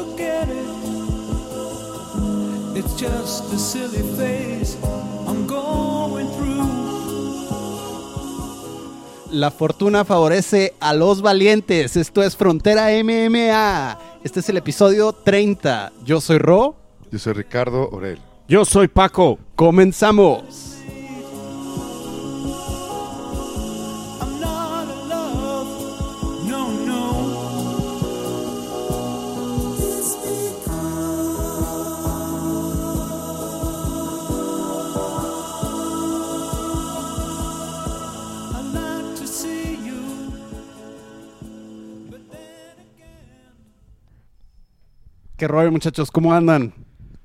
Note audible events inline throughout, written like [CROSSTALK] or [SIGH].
so don't forget it. It's just a silly phase I'm going through. La fortuna favorece a los valientes. Esto es Frontera MMA. Este es el episodio 30. Yo soy Ro. Yo soy Ricardo Orel. Yo soy Paco. Comenzamos. ¿Qué rollo, muchachos? ¿Cómo andan?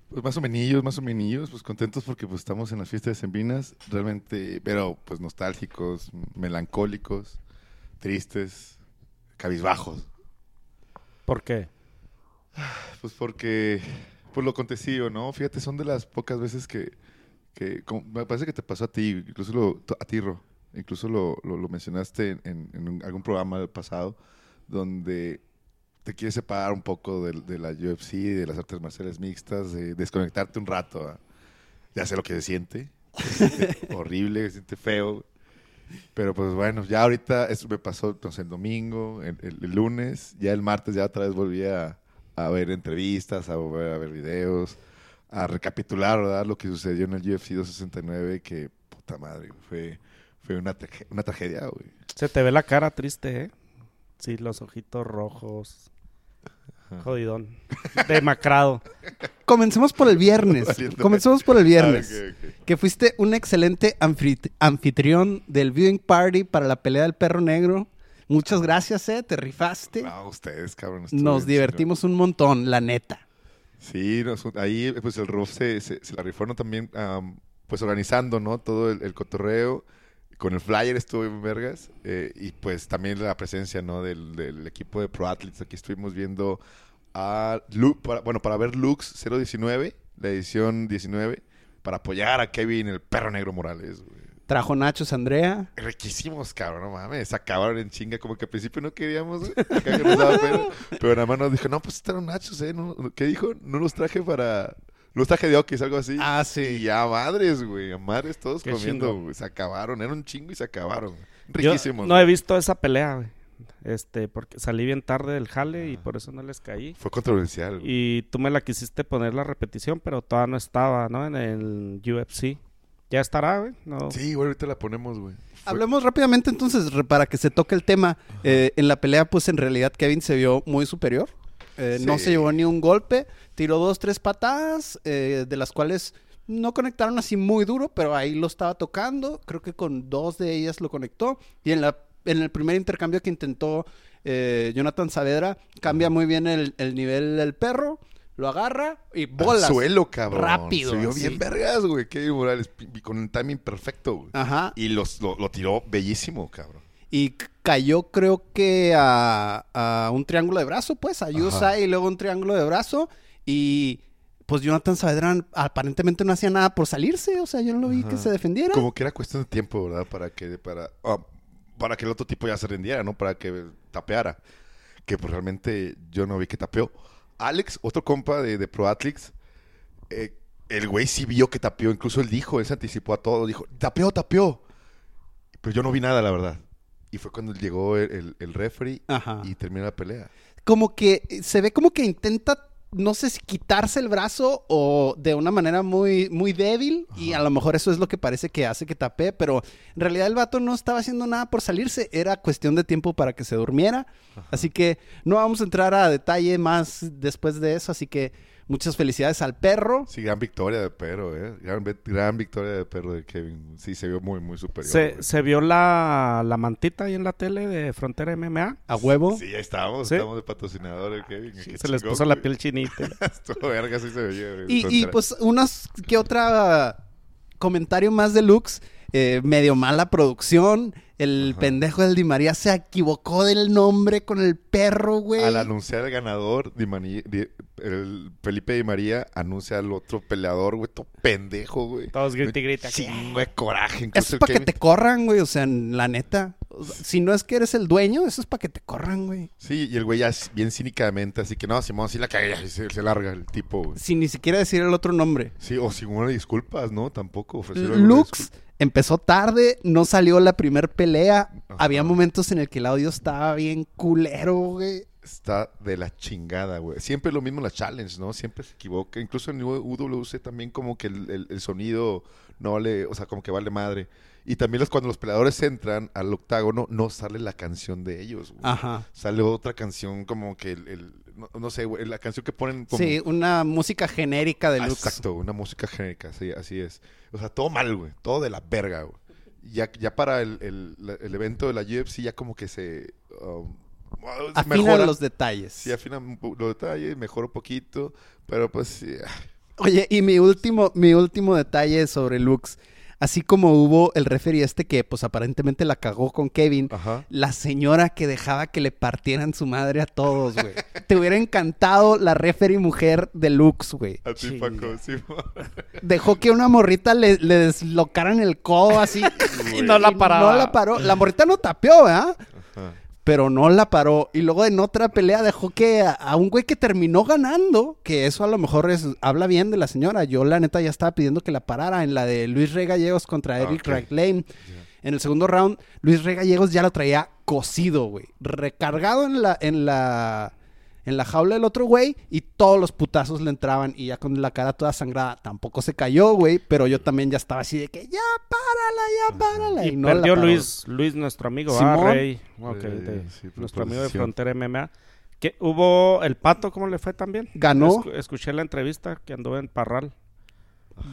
Pues más o menos, más o menos, pues contentos porque pues estamos en las fiestas de Sembrinas, realmente, pero pues nostálgicos, melancólicos, tristes, cabizbajos. ¿Por qué? Pues porque, por lo acontecido, ¿no? Fíjate, son de las pocas veces que, que como- me parece que te pasó a ti, incluso lo, a ti, Ro, incluso lo, lo- lo mencionaste en, en algún programa del pasado, donde te quieres separar un poco de, de la UFC, de las artes marciales mixtas, de desconectarte un rato. ya sé lo que se siente, se siente [LAUGHS] horrible, se siente feo. Pero pues bueno, ya ahorita eso me pasó entonces, el domingo, el, el- el lunes, ya el martes ya otra vez volví a, a ver entrevistas, a volver a ver videos, a recapitular, ¿verdad? Lo que sucedió en el UFC 269, que puta madre, fue, fue una, una tragedia, güey. Se te ve la cara triste, ¿eh? Sí, los ojitos rojos. Jodidón. [LAUGHS] Demacrado. Comencemos por el viernes. Comencemos por el viernes. Ah. Que fuiste un excelente anfit- anfitrión del viewing party para la pelea del perro negro. Muchas gracias, eh. Te rifaste. No, ustedes, cabrón. Nos bien divertimos un montón, la neta. Sí, nos- ahí pues el RUF se, se, se la rifó ¿no? también, am, pues organizando, ¿no? Todo el, el cotorreo. Con el flyer estuvo en vergas. eh, y pues también la presencia, ¿no? Del, del equipo de Pro Athletes. Aquí estuvimos viendo a Lu- para- bueno, para ver Lux 019, la edición 19, para apoyar a Kevin, el perro negro Morales, güey. Trajo Nachos Andrea. Riquísimos, cabrón, no mames. Acabaron en chinga, como que al principio no queríamos, güey. Acá que nos daba pena. Pero nada más nos dijo, no, pues están nachos, ¿eh? No- ¿Qué dijo? No los traje para. Los traje de Oquis, algo así. Ah, Y sí. ya madres, güey. A madres todos Qué comiendo, güey. Se acabaron. Era un chingo y se acabaron. Yo Riquísimos. no he visto esa pelea, güey. Este, porque salí bien tarde del jale y por eso no les caí. Fue controversial. güey. Y tú me la quisiste poner la repetición, pero todavía no estaba, ¿no? En el UFC. Ya estará, güey. No. Sí, güey, ahorita la ponemos, güey. Fue- Hablemos rápidamente entonces para que se toque el tema. Eh, en la pelea, pues en realidad Kevin se vio muy superior. Eh, No se llevó ni un golpe. Tiró dos, tres patadas, eh, de las cuales no conectaron así muy duro, pero ahí lo estaba tocando. Creo que con dos de ellas lo conectó. Y en, la, en el primer intercambio que intentó eh, Jonathan Saavedra, cambia muy bien el, el nivel del perro. Lo agarra y Al bolas. suelo, cabrón. Rápido, Se vio bien vergas, güey. Kevin Morales, con un timing perfecto, güey. Ajá. Y los, lo, lo tiró bellísimo, cabrón. Y cayó, creo que a, a un triángulo de brazo, pues, a Yusai y luego un triángulo de brazo. Y pues Jonathan Saavedra aparentemente no hacía nada por salirse. O sea, yo no lo vi que se defendiera. Como que era cuestión de tiempo, ¿verdad? Para que, para, ah, para que el otro tipo ya se rindiera, ¿no? Para que tapeara. Que pues realmente yo no vi que tapeó. Alex, otro compa de, de Pro Athletes, eh, el güey sí vio que tapeó. Incluso él dijo, él se anticipó a todo. Dijo, tapeó, tapeó. Pero yo no vi nada, la verdad. Y fue cuando llegó el, el, el referee Ajá. y terminó la pelea. Como que eh, se ve como que intenta, no sé si quitarse el brazo o de una manera muy, muy débil. Y a lo mejor eso es lo que parece que hace que tapee. Pero en realidad el vato no estaba haciendo nada por salirse. Era cuestión de tiempo para que se durmiera. Así que no vamos a entrar a detalle más después de eso. Así que muchas felicidades al perro. Sí, gran victoria de perro, ¿eh? Gran, victoria de perro de Kevin. Sí, se vio muy, muy superior. Se, vio la, la mantita ahí en la tele de Frontera MMA. A huevo. Sí, ahí estábamos, ¿Sí? estamos de patrocinador el Kevin. Se les chingón, puso la piel chinita. [LAUGHS] Estuvo verga, sí se veía. Y, y, pues unas que otra comentario más de Lux. Eh, medio mala producción. El Ajá. pendejo del Di María se equivocó del nombre con el perro, güey. Al anunciar el ganador, Di Mani- Di- el Felipe Di María anuncia al otro peleador, güey, todo pendejo, güey. Todos grita y grita. Chingo de coraje. Eso Incluso es para que te corran, güey. O sea, la neta. O sea, Si no es que eres el dueño, eso es para que te corran, güey. Sí, y el güey ya es bien cínicamente, así que no, Simón, sí la cagué, y se, se larga el tipo, güey. Sin ni siquiera decir el otro nombre. Sí, o sin una disculpas, ¿no? Tampoco Lux disculpa. Empezó tarde, no salió la primer pelea. Ajá. Había momentos en el que el audio estaba bien culero, güey. Está de la chingada, güey. Siempre lo mismo la challenge, ¿no? Siempre se equivoca. Incluso en UWC también como que el, el- el sonido no vale, o sea, como que vale madre. Y también los, cuando los peleadores entran al octágono, no sale la canción de ellos, güey. Ajá. Sale otra canción como que el, el- no, no sé, güey, la canción que ponen como... Sí, una música genérica de Ah, Lux. Exacto, una música genérica, sí, así es. O sea, todo mal, güey. Todo de la verga, güey. Ya, ya para el, el- evento de la UFC ya como que se... um, Afinan mejora. los detalles. Sí, afinan los detalles, mejora un poquito, pero pues sí. ah, Oye, y mi último, mi último detalle sobre Lux. Así como hubo el referee este que, pues aparentemente la cagó con Kevin. Ajá. La señora que dejaba que le partieran su madre a todos, güey. Te hubiera encantado la referee mujer de Lux, güey. A ti. Paco, sí. Dejó que una morrita le, le deslocaran el codo así. [LAUGHS] Y no la paraba. No la paró. La morrita no tapeó, ¿verdad? Pero no la paró. Y luego en otra pelea dejó que a, a un güey que terminó ganando, que eso a lo mejor es, habla bien de la señora. Yo la neta ya estaba pidiendo que la parara en la de Luis Rey Gallegos contra Ah, Eric ok. Raglane. En el segundo round, Luis Rey Gallegos ya lo traía cocido, güey. Recargado en la, en la, en la jaula del otro güey y todos los putazos le entraban y ya con la cara toda sangrada. Tampoco se cayó, güey, pero yo también ya estaba así de que ya párala, ya párala. Y, Y, no perdió. Luis, Luis, nuestro amigo, ah. Rey. Eh, de- sí, nuestro amigo de. Frontera MMA. ¿Qué, ¿Hubo el pato? ¿Cómo le fue también? Ganó. Escu- escuché la entrevista que anduvo en Parral.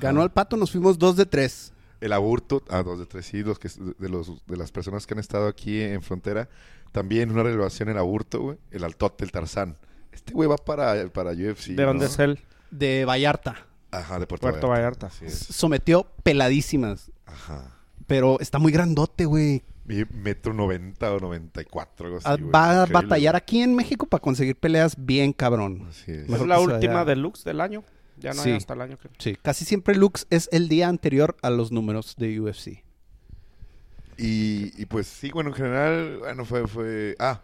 Ganó el pato, nos fuimos dos de tres. El aburto, ah, dos de tres, sí, los que, de, los, de las personas que han estado aquí en Frontera, también una relevación el aburto, güey, el altote, el Tarzán. Este güey va para, para UFC. ¿De dónde ¿no? es él? De Vallarta. Ajá, de Puerto, Puerto Vallarta. Es. Sometió peladísimas. Ajá. Pero está muy grandote, güey. Metro noventa o noventa y cuatro, algo así, Ah, güey. Va a batallar güey. aquí en México para conseguir peleas bien cabrón. Así es. Mejor Es la última deluxe del año. Ya no Sí. hay hasta el año que... Sí, casi siempre Lux es el día anterior a los números de UFC. Y, y pues sí, bueno, en general, bueno, fue, fue... Ah,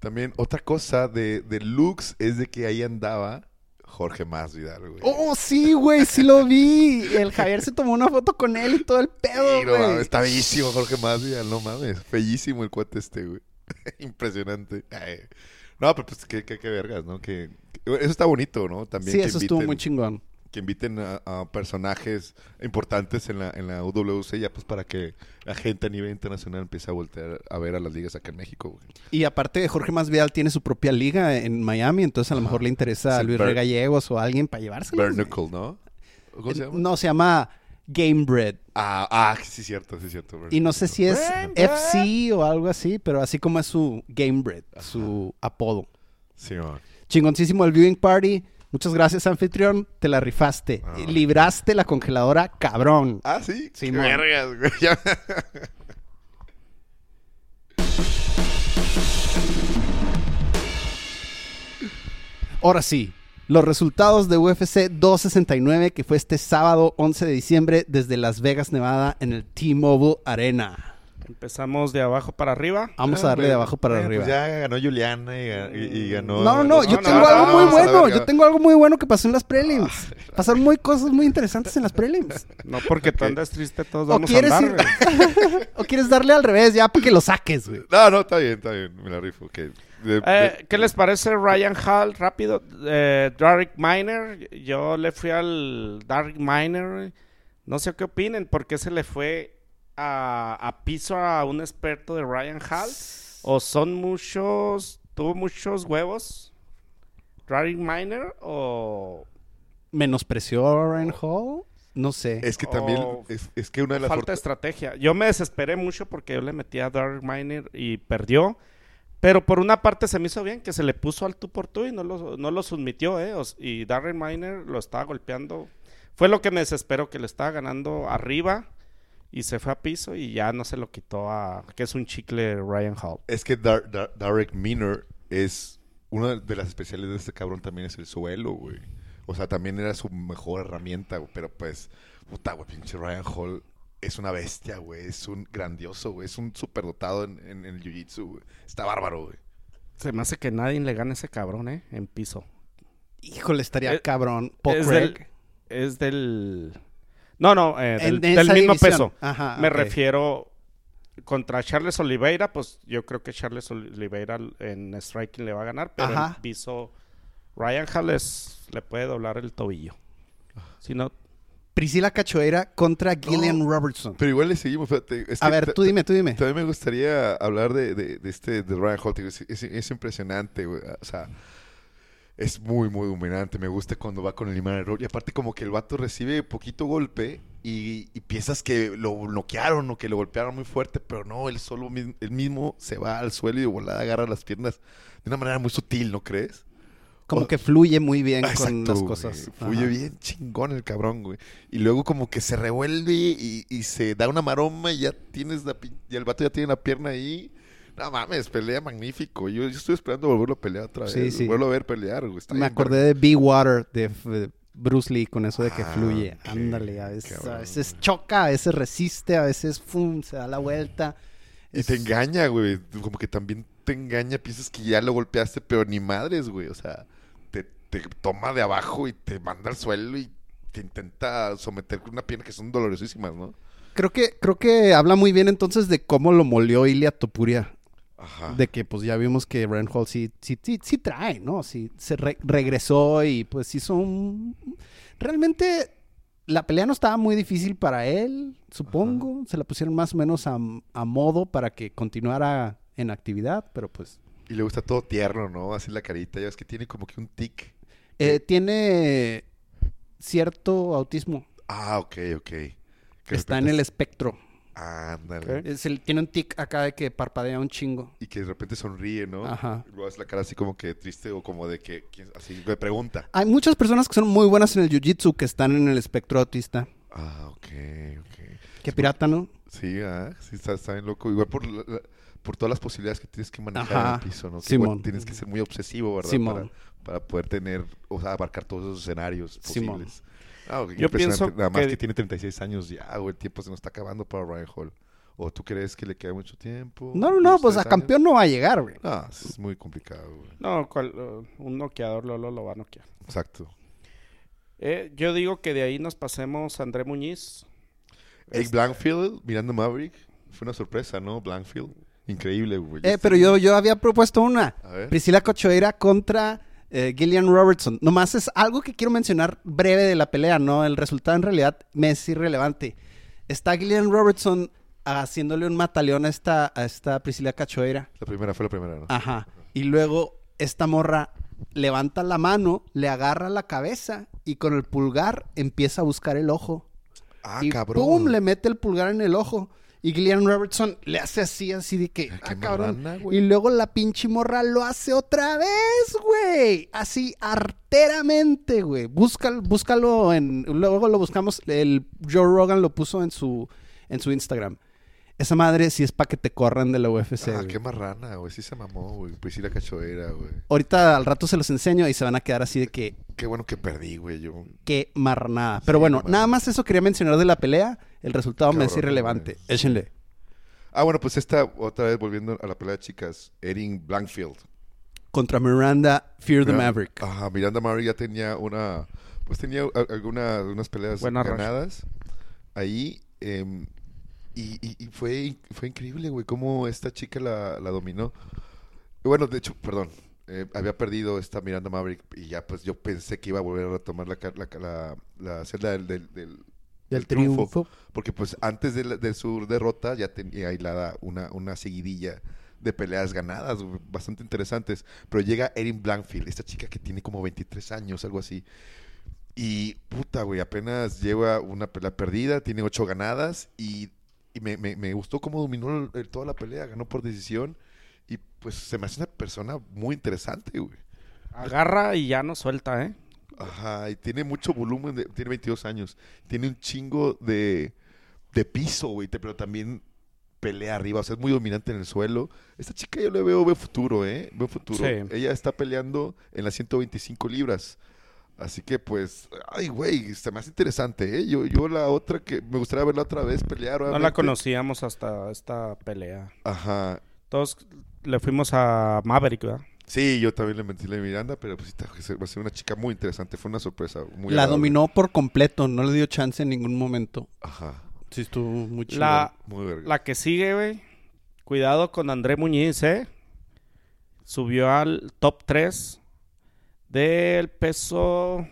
también otra cosa de, de Lux es de que ahí andaba Jorge Masvidal, güey. Oh, sí, güey, sí lo vi. El Javier se tomó una foto con él y todo el pedo, Sí, no mames, güey. está bellísimo Jorge Masvidal, no mames. Bellísimo el cuate este, güey. [LAUGHS] Impresionante. Ay. No, pero pues qué, qué, qué vergas, ¿no? Que- eso está bonito, ¿no? También Sí, que eso estuvo inviten- muy chingón. que inviten a, a personajes importantes en la, en la UWC ya pues para que la gente a nivel internacional empiece a voltear a ver a las ligas acá en México, güey. Y aparte, Jorge Masvidal tiene su propia liga en Miami, entonces a lo mejor le interesa a Luis Ber- Rey Gallegos o a alguien para llevárselo. Bernacle, ¿no? ¿Cómo se llama? No, se llama Game Bread. Ah, ah, sí, cierto, sí, cierto. Y no sé si es Game Bread. FC o algo así, pero así como es su Game Bread, su apodo. Sí, man. Chingoncísimo el viewing party. Muchas gracias, anfitrión. Te la rifaste. Ah. Libraste la congeladora, cabrón. Ah, sí. Sí, Qué vergas, güey. [LAUGHS] Ahora sí, los resultados de UFC 269, que fue este sábado 11 de diciembre desde Las Vegas, Nevada, en el T-Mobile Arena. Empezamos de abajo para arriba. Vamos Ah, a darle de abajo para bueno, arriba. Pues ya ganó Juliana y, ga- y- y ganó. No, no, no, yo no, tengo no, algo no, muy bueno. Yo tengo algo muy bueno que pasó en las prelims. [LAUGHS] Pasaron muy cosas muy interesantes en las prelims. No porque tú andas triste, todos ¿O vamos a quieres, andar. ir-. [LAUGHS] ¿O quieres darle al revés ya para que lo saques, güey? No, no, está bien, está bien. Me la rifo. que de- de- Eh, ¿Qué les parece Ryan Hall? Rápido. Eh, Derek Miner. Yo le fui al Derek Miner. No sé qué opinen. ¿Por qué se le fue a, a piso a un experto de Ryan Hall? ¿O son muchos... tuvo muchos huevos? ¿Derek Miner o ¿Menospreció a Ryan Hall? No sé. es que también. Oh, es, es que una de las. falta de estrategia? Yo me desesperé mucho porque yo le metí a Derek Miner y perdió. Pero por una parte se me hizo bien que se le puso al tú por tú y no lo, no lo submitió, ¿eh? Y Darren Miner lo estaba golpeando. Fue lo que me desesperó, que le estaba ganando arriba Y se fue a piso y ya no se lo quitó a... Que es un chicle Ryan Hall. Es que Dar- Dar- Derek Miner es una de las especialidades de este cabrón también es el suelo, güey. O sea, también era su mejor herramienta, güey. Pero pues, puta, güey, pinche Ryan Hall es una bestia, güey. Es un grandioso, güey. Es un superdotado en, en, en el jiu-jitsu, güey. Está bárbaro, güey. Se me hace que nadie le gane a ese cabrón, ¿eh? En piso. Híjole, estaría Eh, cabrón. Paul es Craig. del- Es del... No, no, eh, En- del, en del esa mismo división. peso. Ajá, Me refiero contra Charles Oliveira, pues yo creo que Charles Oliveira en striking le va a ganar, pero Ajá. en piso Ryan Hall es- le puede doblar el tobillo. Si no, Priscila Cachoeira contra Gillian Robertson. Pero igual le seguimos. fíjate, es A ver, tú dime, tú dime. También me gustaría hablar de, de- de este de Ryan Es, es- es impresionante, güey. O sea, es muy, muy dominante. Me gusta cuando va con el imán error. Y aparte, como que el vato recibe poquito golpe y, y piensas que lo noquearon o que lo golpearon muy fuerte, pero no, él solo él mismo se va al suelo y de volada agarra las piernas de una manera muy sutil, ¿no crees? Como o- que fluye muy bien Ah, con exacto, las güey. cosas. Fluye Ajá. bien chingón el cabrón, güey. Y luego como que se revuelve y, y se da una maroma y ya tienes la pin- y el vato ya tiene la pierna ahí. No mames, pelea magnífico. Yo, yo estoy esperando volverlo a pelear otra vez. Sí, sí. Volverlo a ver pelear, güey. Está Me acordé de Be Water de Bruce Lee con eso de que Ah, fluye. Ándale, a veces, a cabrón. veces choca, a veces resiste, a veces fum, se da la vuelta. Y te engaña, güey. Como que también te engaña. Piensas que ya lo golpeaste, pero ni madres, güey. O sea, te, te toma de abajo y te manda al suelo y te intenta someter con una pierna que son dolorosísimas, ¿no? Creo que, creo que habla muy bien entonces de cómo lo molió Ilia Topuria. Ajá. De que pues ya vimos que Ryan Hall sí, sí, sí, sí trae, ¿no? Sí, se re- regresó y pues hizo un... Realmente la pelea no estaba muy difícil para él, supongo. Se la pusieron más o menos a, a modo para que continuara en actividad, pero pues... Y le gusta todo tierno, ¿no? Así la carita. Ya es que tiene como que un tic. eh, tiene cierto autismo. Ah, ok, ok. Está en el es- espectro. Ándale. Es el- tiene un tic acá de que parpadea un chingo. Y que de repente sonríe, ¿no? Ajá. Luego hace la cara así como que triste o como de que... ¿quién- Así me pregunta. Hay muchas personas que son muy buenas en el jiu-jitsu que están en el espectro autista. Ah, ok, ok. Que pirata, ¿no? Sí, ah, sí, está, está bien loco. Igual por, la- por todas las posibilidades que tienes que manejar Ajá. en el piso, ¿no? Que Simón. igual tienes que ser muy obsesivo, ¿verdad? Simón. Para, para poder tener, o sea, abarcar todos esos escenarios Simón. Ah, Yo impresionante. pienso Nada más que- que... tiene 36 años ya, güey. El tiempo se nos está acabando para Ryan Hall. ¿O tú crees que le queda mucho tiempo? No, no, no, ¿Dos, pues a años? campeón no va a llegar, güey. No, es muy complicado, güey. no, cual- uh, un noqueador Lolo lo va a noquear. Exacto. Eh, yo digo que de ahí nos pasemos a André Muñiz. Egg Blankfield, mirando Maverick. Fue una sorpresa, ¿no? Blankfield. Increíble, güey. Eh, pero yo, yo había propuesto una. A ver. Priscila Cochoeira contra eh, Gillian Robertson. Nomás es algo que quiero mencionar breve de la pelea, ¿no? El resultado en realidad me es irrelevante. Está Gillian Robertson haciéndole un mataleón a esta, a esta Priscila Cachoeira. La primera fue la primera, ¿no? Ajá. Y luego esta morra levanta la mano, le agarra la cabeza y con el pulgar empieza a buscar el ojo. Ah, y cabrón. ¡pum! Le mete el pulgar en el ojo. Y Gillian Robertson le hace así, así de que, ah, qué cabrón. marrana, güey. y luego la pinche morra lo hace otra vez, güey. Así, arteramente, güey. Búscalo, búscalo en... Luego lo buscamos. El Joe Rogan lo puso en su, en su Instagram. Esa madre sí es para que te corran de la UFC, Ah, güey. qué marrana, güey. Sí se mamó, güey. Pues sí la cachoeira, güey. Ahorita al rato se los enseño y se van a quedar así de que, Qué bueno que perdí, güey. Yo. qué marnada. Pero Sí, bueno, nada más eso quería mencionar de la pelea. El resultado me es irrelevante. güey. Échenle. Ah, bueno, pues esta, otra vez volviendo a la pelea de chicas. Erin Blankfield. Contra Miranda Fear the Maverick. Ajá, Miranda Maverick ya tenía una. Pues tenía a- alguna, unas peleas Buena ganadas. Ahí. em, y, y- y fue, fue increíble, güey, cómo esta chica la, la dominó. Bueno, de hecho, perdón. eh, había perdido esta Miranda Maverick y ya pues yo pensé que iba a volver a retomar la, ca- la, la, la celda del, del, del- Del triunfo. triunfo. Porque pues antes de, la- de su derrota ya tenía aislada una, una seguidilla de peleas ganadas, bastante interesantes. Pero llega Erin Blankfield, esta chica que tiene como 23 años, algo así. Y puta, güey, apenas lleva una pelea perdida, tiene ocho ganadas y, y me, me- me gustó cómo dominó el- el- toda la pelea, ganó por decisión. Y pues se me hace una persona muy interesante, güey. Agarra y ya no suelta, ¿eh? Ajá, y tiene mucho volumen, de- tiene 22 años, tiene un chingo de, de piso, güey, pero también pelea arriba, o sea, es muy dominante en el suelo. Esta chica yo le veo, veo futuro, ¿eh? Veo futuro. Sí. Ella está peleando en las 125 libras. Así que, pues, ay, güey, se me hace interesante, ¿eh? Yo, yo la otra que me gustaría verla otra vez pelear. No la conocíamos hasta esta pelea. Ajá. Todos le fuimos a Maverick, ¿verdad? Sí, yo también le metí la Miranda, pero pues va a ser una chica muy interesante. Fue una sorpresa. Muy La agradable. dominó por completo, no le dio chance en ningún momento. Ajá. Sí, estuvo muy chido. La, Muy verga. la que sigue, güey. Cuidado con André Muñiz, ¿eh? Subió al top 3 del peso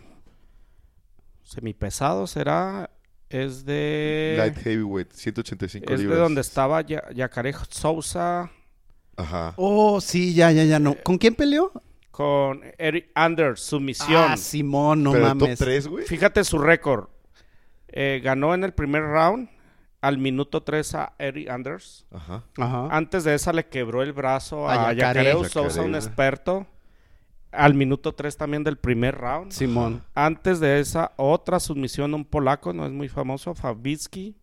semipesado, ¿será? Es de... Light heavyweight, 185 es de libras. donde estaba Ya- Yacaré Sousa Ajá. Oh, sí, ya, ya, ya, no. ¿Con quién peleó? con Eric Anders, sumisión. Ah, Simón, no pero top mames. 3, güey. Fíjate su récord. Eh, ganó en el primer round al minuto 3 a Eric Anders. Ajá. Ajá. Antes de esa le quebró el brazo A a, Sousa, un experto. Al minuto 3 también del primer round. Simón. Antes de esa, otra sumisión a un polaco, no es muy famoso, Fabitsky.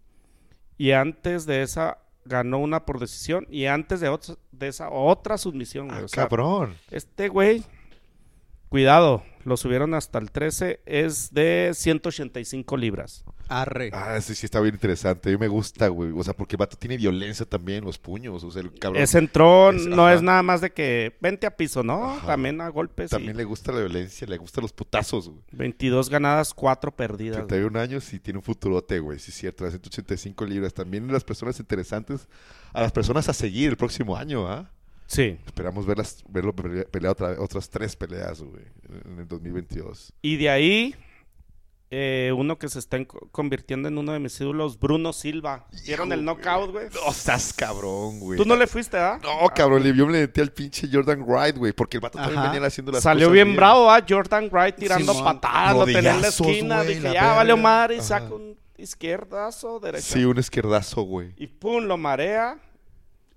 Y antes de esa, ganó una por decisión. Y antes de, otra- de esa, otra sumisión. güey. Ah, O sea, cabrón. este güey, cuidado, lo subieron hasta el 13, es de 185 libras. Arre. Ah, sí, sí está bien interesante. A mí me gusta, güey. O sea, porque el vato tiene violencia también, los puños. O sea, el cabrón Ese entró, Es- no ajá. es nada más de que vente a piso, ¿no? Ajá. También a golpes. y también le gusta la violencia, le gustan los putazos, güey. 22 ganadas, 4 perdidas. güey. 31 años y tiene un futurote, güey. Sí, es cierto. Las 185 libras. También las personas interesantes, a las personas a seguir el próximo año, ¿ah? Sí. Esperamos verlas, verlo pele- pelear otra, otras tres peleas, güey, en el 2022. Y de ahí, eh, uno que se está en- convirtiendo en uno de mis ídolos, Bruno Silva. ¿Vieron el Hijo, knockout, güey? No, estás cabrón, güey. Tú no le fuiste, ¿ah? No, cabrón, le- yo me le metí al pinche Jordan Wright, güey, porque el vato también venía haciendo las Salió cosas bien bravo, ¿ah? Jordan Wright tirando patadas, lo tenía en la esquina. güey, Dije, la ya verga. madre y saca un izquierdazo, derecha. Sí, un izquierdazo, güey. Y pum, lo marea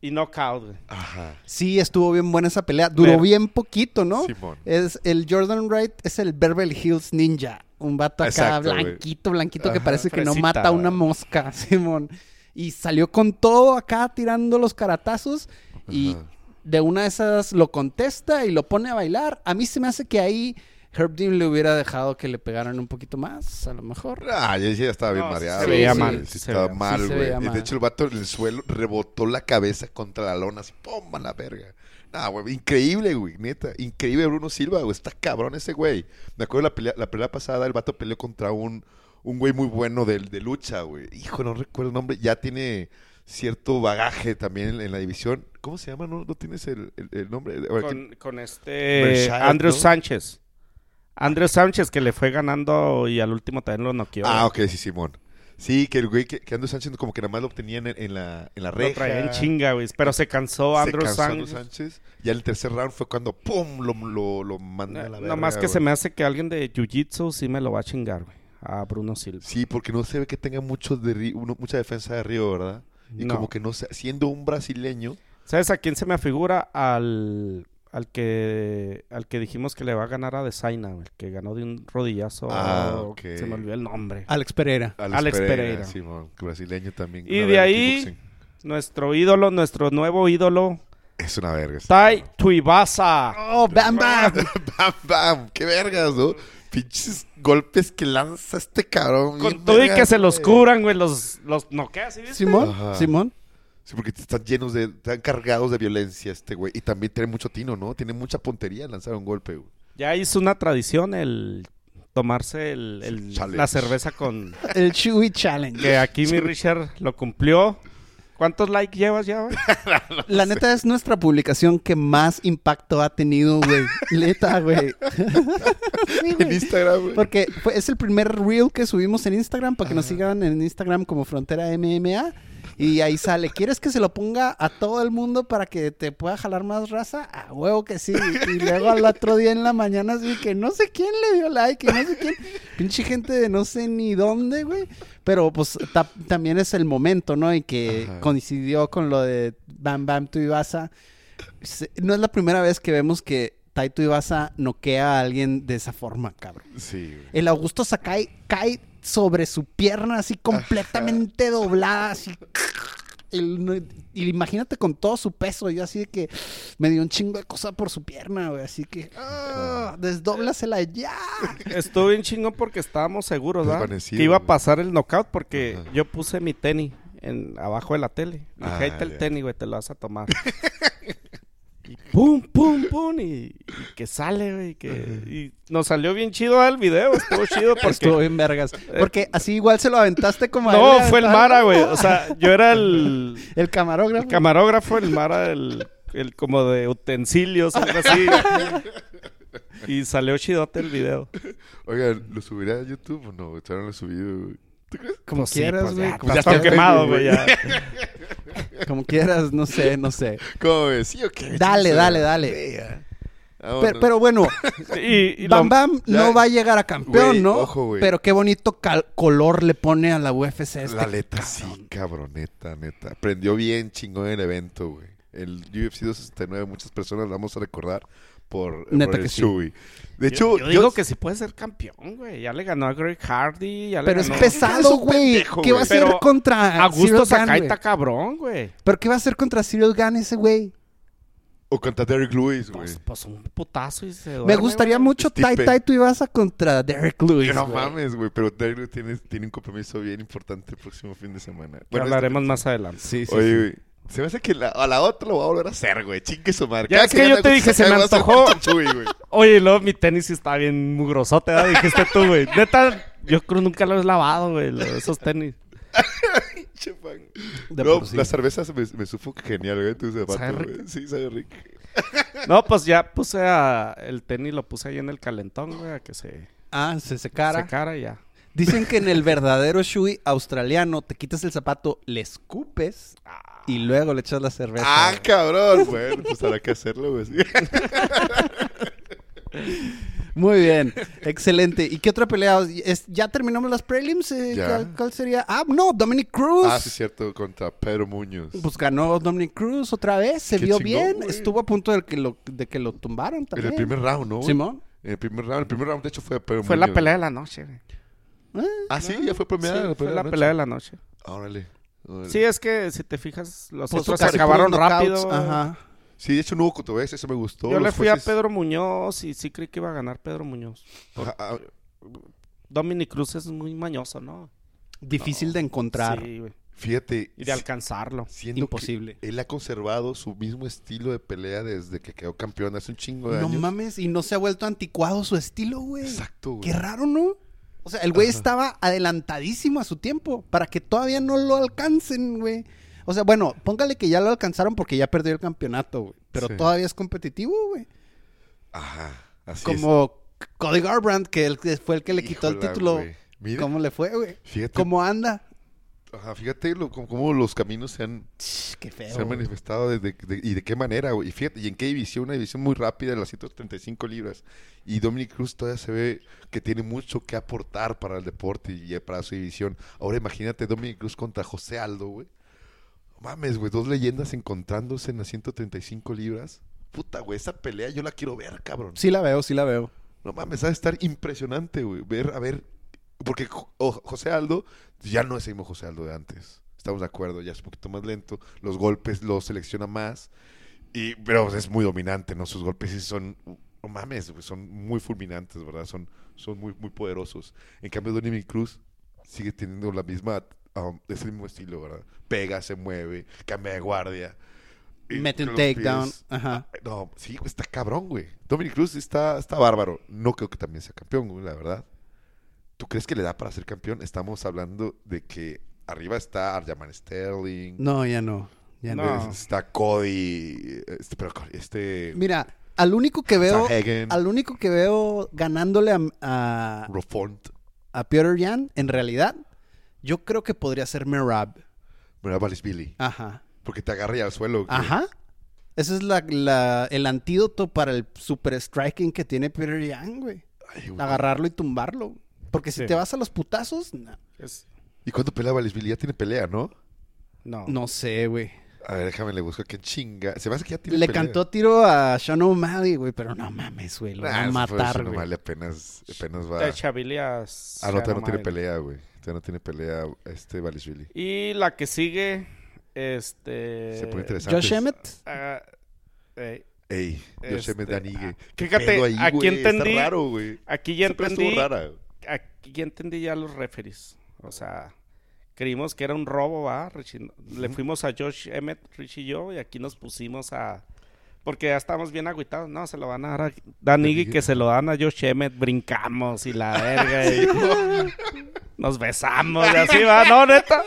y knockout, güey. Ajá. Sí, estuvo bien buena esa pelea. Duró bien poquito, ¿no? Simón. Es el Jordan Wright es el Beverly Hills Ninja, un vato acá Exacto, blanquito, blanquito que Ajá, parece que no mata una mosca, [LAUGHS] Simón. Y salió con todo acá tirando los caratazos y Ajá. de una de esas lo contesta y lo pone a bailar. A mí se me hace que ahí Herb Dean le hubiera dejado que le pegaran un poquito más, a lo mejor. Ah, ya, ya estaba bien No, sí mareado. se veía mal, Sí, se estaba veía- mal, sí güey. mal. de hecho, el vato en el suelo rebotó la cabeza contra la lona, así, ¡pum! a la verga. Nah, güey, increíble, güey, neta. Increíble Bruno Silva, güey. Está cabrón ese güey. Me acuerdo la pelea, la pelea pasada, el vato peleó contra un, un güey muy bueno de, de lucha, güey. Hijo, no recuerdo el nombre. Ya tiene cierto bagaje también en, en la división. ¿Cómo se llama? ¿No, no tienes el, el- el nombre? A ver, ¿quién- Con, con este Andrew ¿no? Sánchez. Andrew Sánchez que le fue ganando y al último también lo noqueó. Ah, ok, sí, Simón. Sí, que el güey que, que Andrew Sánchez como que nada más lo obtenía en, en la, en la lo traía en chinga, güey. Pero se cansó Se Andrew cansó Sánchez. Andrew Sánchez. En el tercer round fue cuando ¡pum! lo, lo, lo manda a la verga. más que güey. se me hace que alguien de Jiu-Jitsu sí me lo va a chingar, güey. A Bruno Silva. Sí, porque no se ve que tenga mucho de uno- mucha defensa de Río, ¿verdad? Y No. como que no sé, siendo un brasileño, ¿Sabes a quién se me afigura? Al, al que al que dijimos que le va a ganar a Desaina. El que ganó de un rodillazo. Ah, ok. Se me olvidó el nombre. Alex Pereira. Alex, Alex Pereira, Pereira. Brasileño también. Y de ahí-. Nuestro ídolo, nuestro nuevo ídolo, Es una verga. Tai Tuivasa. ¡Oh, bam, [LAUGHS] bam! bam, bam, qué vergas, ¿no? Pinches golpes que lanza este cabrón. Con todo y que se los curan, güey. Los, los noquea, ¿sí viste? Simón, Ajá. Simón. Sí, porque están llenos de, están cargados de violencia este güey. Y también tiene mucho tino, ¿no? Tiene mucha puntería lanzar un golpe, güey. Ya hizo una tradición el tomarse el, la cerveza con... [LAUGHS] El Chewy Challenge. Que aquí mi Richard lo cumplió. ¿Cuántos likes llevas ya, güey? [LAUGHS] La neta es nuestra publicación que más impacto ha tenido, güey. [LAUGHS] Neta, güey. Sí, En. Instagram, güey. Porque fue- es el primer reel que subimos en Instagram para que nos sigan en Instagram como Frontera MMA. Y ahí sale, ¿quieres que se lo ponga a todo el mundo para que te pueda jalar más raza? A huevo que sí. Y luego al otro día en la mañana así que no sé quién le dio like, y no sé quién. Pinche gente de no sé ni dónde, güey. Pero pues ta- también es el momento, ¿no? Y que Ajá. coincidió con lo de Bam Bam Tuivasa. Se- No es la primera vez que vemos que Taito Ibasa noquea a alguien de esa forma, cabrón. Sí, güey. El Augusto Sakai cae sobre su pierna, así completamente doblada, así. El- y imagínate con todo su peso, yo así de que me dio un chingo de cosa por su pierna, güey. Así que, ah, desdóblasela ya. Estuvo bien chingón porque estábamos seguros, ¿verdad? Que iba a pasar el knockout porque Ajá. yo puse mi tenis en, abajo de la tele. Dije, Ah, ahí está el ya. tenis, güey, te lo vas a tomar. [LAUGHS] y pum, pum, pum, y, y que sale, güey, que... Y nos salió bien chido el video, estuvo chido porque... Estuvo bien vergas. [LAUGHS] Porque así igual se lo aventaste como a No, él, fue el. Mara, güey. O sea, [LAUGHS] yo era el, El camarógrafo. el camarógrafo, el Mara, el, el como de utensilios, algo así. [LAUGHS] y salió chidote el video. Oigan, ¿lo subiré a YouTube o no? No lo he subido, güey. ¿Tú crees? como Pues sí, quieras, pues güey. ya, está está quemado, güey. como quieras, no sé, no sé. ¿Cómo ves? ¿Sí o qué? [LAUGHS] Dale, dale, dale. Ya. Pero, bueno, [LAUGHS] Y, y Bam Bam ya- no va a llegar a campeón, ¿no? ojo. Pero qué bonito color le pone a la UFC este. La neta, sí, cabrón, neta, neta. Prendió bien chingón el evento, güey. El UFC 269, muchas personas lo vamos a recordar por, Neta por el que sí. Shui. De yo, hecho, yo digo que sí puede ser campeón, güey. Ya le ganó a Greg Hardy. Ya le Pero es ganó- Es pesado, güey. pendejo, ¿Qué va a güey. hacer Pero contra Augusto Cyril Gane, Sakai güey? está cabrón, güey. ¿Pero qué va a hacer contra Cyril Gane ese güey? O contra Derek Lewis, güey. Pues, pues un putazo y se Me duerme, gustaría güey. mucho Tai Stipe. Tai tú ibas a contra Derek Lewis. no güey. mames, güey, pero Derek Lewis tiene, tiene un compromiso bien importante el próximo fin de semana. Ya Bueno, hablaremos este- más adelante. Sí, sí. Oye, sí. güey. Se me hace que la- a la otra lo voy a volver a hacer, güey. Chingue su madre. Ya Cada es que yo te dije, se me antojó. Chuy. [LAUGHS] Oye, y luego mi tenis sí está bien mugrosote, ¿verdad? Dijiste tú, güey. Neta, yo creo nunca lo he lavado, güey, lo- esos tenis. De no, por sí. la cerveza se me, me supo genial, güey. Tu zapato, ¿Sabe güey. Sí, sabe rico. [LAUGHS] No, pues ya puse a, el tenis, lo puse ahí en el calentón, güey, a que se Ah, se secara. secara y ya. Dicen que en el verdadero Shui australiano te quitas el zapato, le escupes y luego le echas la cerveza. Ah, güey. cabrón. Bueno, pues habrá que hacerlo, güey. sí. Muy bien, excelente. ¿Y qué otra pelea? Es- ¿Ya terminamos las prelims? Eh, Ya. ¿cuál, cuál sería? Ah, no, Dominic Cruz. Ah, sí, es cierto. Contra Pedro Muñoz. Pues ganó Dominic Cruz otra vez, se Qué vio chingón, bien, güey. estuvo a punto de que lo, de que lo tumbaron En también. el primer round, ¿no? güey? Simón. En el primer round. El primer round, de hecho, fue Pedro Fue la Muñoz. pelea de la noche, güey. Eh, Ah, sí, ya fue premiada. Sí, la fue la la pelea de la noche. Órale. Sí, es que si te fijas, los pues, otros casi acabaron rápido. Ajá. Sí, de hecho no hubo controversia, eso me gustó. Yo le fui a Pedro Muñoz y sí creí que iba a ganar Pedro Muñoz. Ajá, ah, Dominic Cruz es muy mañoso, ¿no? Difícil de encontrar. Sí, güey. Fíjate. Y de alcanzarlo. siendo Imposible. que él ha conservado su mismo estilo de pelea desde que quedó campeón hace un chingo de No años. mames, y no se ha vuelto anticuado su estilo, güey. Exacto, güey. Qué raro, ¿no? O sea, el güey Ajá. estaba adelantadísimo a su tiempo para que todavía no lo alcancen, güey. O sea, bueno, póngale que ya lo alcanzaron porque ya perdió el campeonato, güey. Pero Sí. todavía es competitivo, güey. Ajá, así Como Cody Garbrandt, que él fue el que le es. quitó el título. Mira, ¿Cómo le fue, güey? ¿Cómo anda? Ajá, fíjate lo- cómo, los caminos se han, Ch, qué feo. se han manifestado desde, de- y de qué manera, güey. Y fíjate, y en qué división, una división muy rápida de las 135 libras. Y Dominic Cruz todavía se ve que tiene mucho que aportar para el deporte y para su división. Ahora imagínate Dominic Cruz contra José Aldo, güey. Mames, güey, dos leyendas encontrándose en las 135 libras. Puta, güey, esa pelea yo la quiero ver, cabrón. Sí la veo, sí la veo. No mames, va a estar impresionante, güey. Ver, a ver. Porque José Aldo ya no es el mismo José Aldo de antes. Estamos de acuerdo, ya es un poquito más lento. Los golpes los selecciona más. Y, pero es muy dominante, ¿no? Sus golpes sí son. No mames, son muy fulminantes, ¿verdad? Son, son muy, muy poderosos. En cambio, Dominic Cruz sigue teniendo la misma. um, ese mismo estilo, ¿verdad? Pega, se mueve, cambia de guardia. Mete un takedown. Ajá. no, sí, está cabrón, güey. Dominic Cruz está, está bárbaro. No creo que también sea campeón, güey, la verdad. ¿Tú crees que le da para ser campeón? Estamos hablando de que arriba está Arjaman Sterling, No, ya no. Ya no. Está Cody, este, pero Cody, este Mira, al único que veo, al único que veo ganándole a, a, Rofont, a Peter Yan, en realidad, yo creo que podría ser Merab. bueno, Billy, Ajá. porque te agarra ya al suelo. Ajá. Ese es la, la- el antídoto para el super striking que tiene Peter güey. Ay, güey. Agarrarlo y tumbarlo. Porque si Sí. te vas a los putazos, no, Es- ¿Y cuándo pelea Billy? Ya tiene pelea, ¿no? No. no sé, güey. A ver, déjame le busco que chinga. Se me hace que ya tiene Le pelea. cantó tiro a Sean O'Malley, güey, pero no mames, güey, lo Nah, va a fue matar, Sean güey. O'Malley apenas, apenas va. De Chabilias. Ah, no, todavía no tiene pelea, güey. Todavía no tiene pelea este Valishvili. Y la que sigue, este... Se pone interesante. Josh Emmett, ah, eh, Ey, Josh Este, Emmett Danigue. ah, ¿Qué fíjate, pedo ahí, aquí güey? entendí- Está raro, güey. aquí ya estuvo entendí... rara. Aquí ya entendí ya los referees. O sea, creímos que era un robo, ¿va? Richie? Le fuimos a Josh Emmett, Rich y yo, y aquí nos pusimos a... Porque ya estábamos bien agüitados. No, se lo van a dar a Danigui, que se lo dan a Josh Emmett. Brincamos y la verga. y [LAUGHS] nos besamos y así va. No, neta.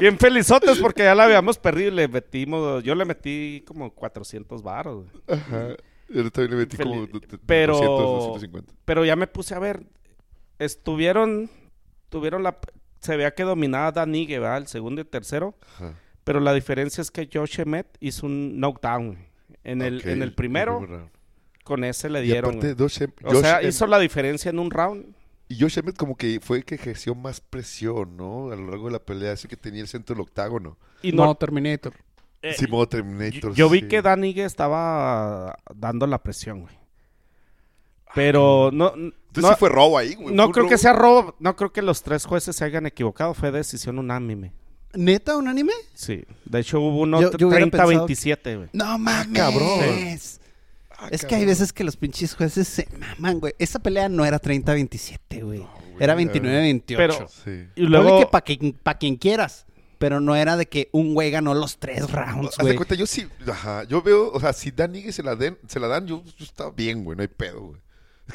Bien felizotes porque ya la habíamos perdido y le metimos... Yo le metí como 400 baros. Ajá. Yo también le metí como Feliz. d- d- Pero- 200, 250. Pero ya me puse a ver. Estuvieron... Tuvieron la... Se veía que dominaba Danigui, ¿verdad? El segundo y tercero. Ajá. Pero la diferencia es que Josh Emmett hizo un knockdown. En el, en el primero, con ese le dieron. aparte, güey. Josh, o sea, hizo la diferencia en un round. Y Josh Emmett como que fue el que ejerció más presión, ¿no? A lo largo de la pelea, así que tenía el centro del octágono. Y no, no, Terminator. eh, Sí, modo Terminator. yo, yo vi que Danigue estaba dando la presión, güey. Pero no, Entonces no, sí fue robo ahí, güey. no creo que sea robo. No creo que los tres jueces se hayan equivocado. Fue decisión unánime. ¿Neta un anime? Sí. De hecho, hubo uno Yo- yo hubiera pensado- 30-27, güey. No mames. cabrón. Ah, Es que hay veces que los pinches jueces se maman, güey. Esa pelea no era 30-27, güey. güey, Era era- 29-28. Pero- Sí. Y Luego... que para quien, pa' quien quieras. Pero no era de que un güey ganó los tres rounds, Haz de güey. cuenta, yo sí, ajá, yo veo, o sea, si Dan Ige se la den, se la dan, yo, yo estaba bien, güey, no hay pedo, güey.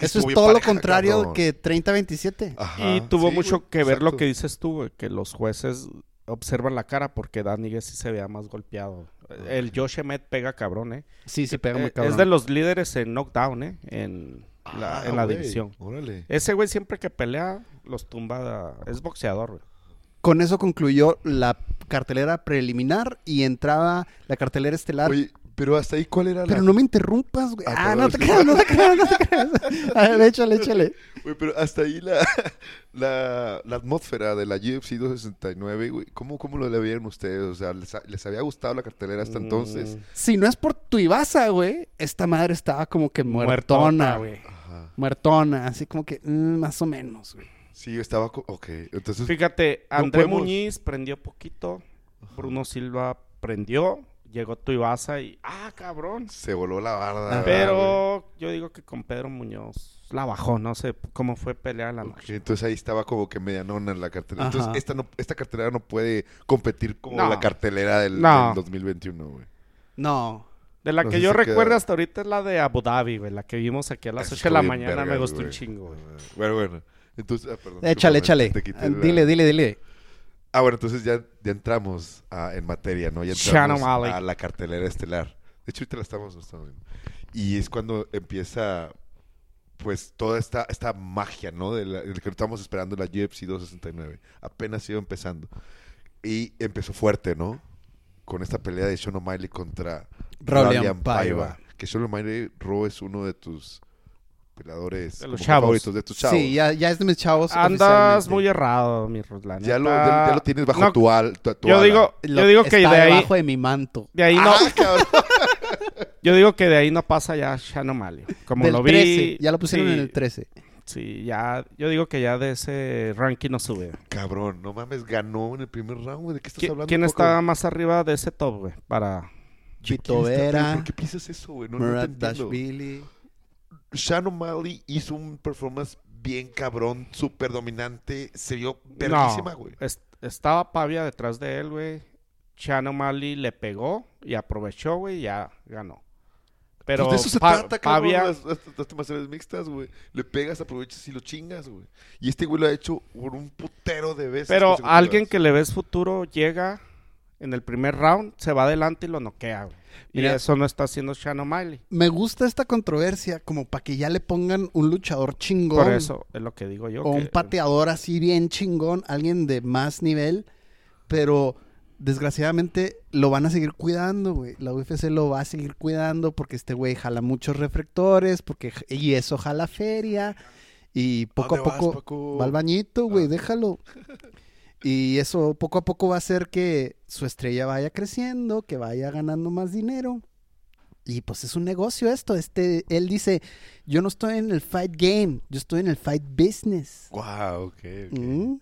Eso es todo lo contrario cabrón. que 30-27. Ajá, Y tuvo sí, mucho güey, que ver lo que dices tú, güey, que los jueces observan la cara porque Danny sí se veía más golpeado. El Josh Emmett pega cabrón, ¿eh? Sí, sí, pega muy Eh, cabrón. es de los líderes en knockdown, ¿eh? En la, Ah, en la güey, división. Órale. Ese güey siempre que pelea los tumba. Es boxeador, güey. Con eso concluyó la cartelera preliminar y entraba la cartelera estelar. Oye, pero hasta ahí, ¿cuál era la...? Pero no me interrumpas, güey. Ah, Ah, no te creas, no te creas, no te creas. [LAUGHS] A ver, échale, échale. Güey, pero hasta ahí la, [LAUGHS] la, la atmósfera de la UFC 269, güey, ¿cómo, cómo lo le vieron ustedes? O sea, ¿les, les había gustado la cartelera hasta entonces? Mm, Si no es por tu Ibasa, güey, esta madre estaba como que muertona, güey. Ajá. Muertona, así como que mm, más o menos, güey. Sí, yo estaba... Ok, entonces... Fíjate, No André podemos- Muñiz prendió poquito. Bruno Silva prendió. Llegó Tuivasa y. ¡Ah, cabrón! Se voló la barda. Güey. Pero yo digo que con Pedro Muñoz la bajó. No sé cómo fue pelear la noche. entonces ahí estaba como que medianona en la cartelera. Ajá. Entonces esta, no, esta cartelera no puede competir como No. la cartelera del, No. del 2021, güey. No. De la No que yo recuerdo queda- hasta ahorita es la de Abu Dhabi, güey. La que vimos aquí a las Eso 8 de la mañana. me gustó un güey. chingo, güey. Bueno, bueno. Entonces, ah, perdón. Échale, échale. Ah, la- Dile, dile, dile. Ah, bueno, entonces ya, ya entramos en materia, ¿no? Ya entramos a la cartelera estelar. De hecho, ahorita la estamos, la estamos viendo. Y es cuando empieza, pues, toda esta, esta magia, ¿no? De la, de que estamos esperando la UFC 269. Apenas iba empezando. Y empezó fuerte, ¿no? Con esta pelea de Sean O'Malley contra Raulian Paiva. Que Sean O'Malley, Ro, es uno de tus peleadores De los chavos. favoritos, de tus chavos. Sí, ya, ya es de mis chavos. Andas muy errado, mi Ruslan. ya, lo, ya, ya lo tienes bajo tu, al, tu, tu Yo ala. digo, Lo- yo digo que de está ahí, debajo de mi manto. de ahí no, Ah, [LAUGHS] cabrón. [LAUGHS] yo digo que de ahí no pasa ya Shannon O'Malley. Como Del lo vi, 13. Ya lo pusieron sí, en el 13. Sí, ya, yo digo que ya de ese ranking no sube. Cabrón, no mames, ganó en el primer round, güey. ¿De qué estás ¿Qui- hablando? ¿Quién está más arriba de ese top, güey? Para Chito ¿Quién está- Vera, ¿Por qué piensas eso, güey? No, no te Murat entiendo. Dashvili. Sean O'Malley hizo un performance bien cabrón, súper dominante. Se vio No, verguísima, güey. es- estaba Pavia detrás de él, güey. Shannon O'Malley le pegó y aprovechó, güey, y ya ganó. Pero Pues de eso se Pa- trata, cabrón. Pavia, Las, las, las mixtas, güey. Le pegas, aprovechas y lo chingas, güey. Y este güey lo ha hecho por un putero de veces. pero alguien que le ves futuro llega en el primer round, se va adelante y lo noquea, güey. Y Mira. eso no está haciendo Shannon O'Malley. Me gusta esta controversia como para que ya le pongan un luchador chingón. Por eso es lo que digo yo. o que- un pateador así bien chingón, alguien de más nivel, pero desgraciadamente lo van a seguir cuidando, güey. La UFC lo va a seguir cuidando porque este güey jala muchos reflectores, porque y eso jala feria y poco a ¿Dónde vas, poco Paco? va al bañito, güey, Ah. déjalo. [LAUGHS] Y eso poco a poco va a hacer que su estrella vaya creciendo, que vaya ganando más dinero. Y pues es un negocio esto. Este, él dice, yo no estoy en el fight game, yo estoy en el fight business. Wow, ok, ok. Mm.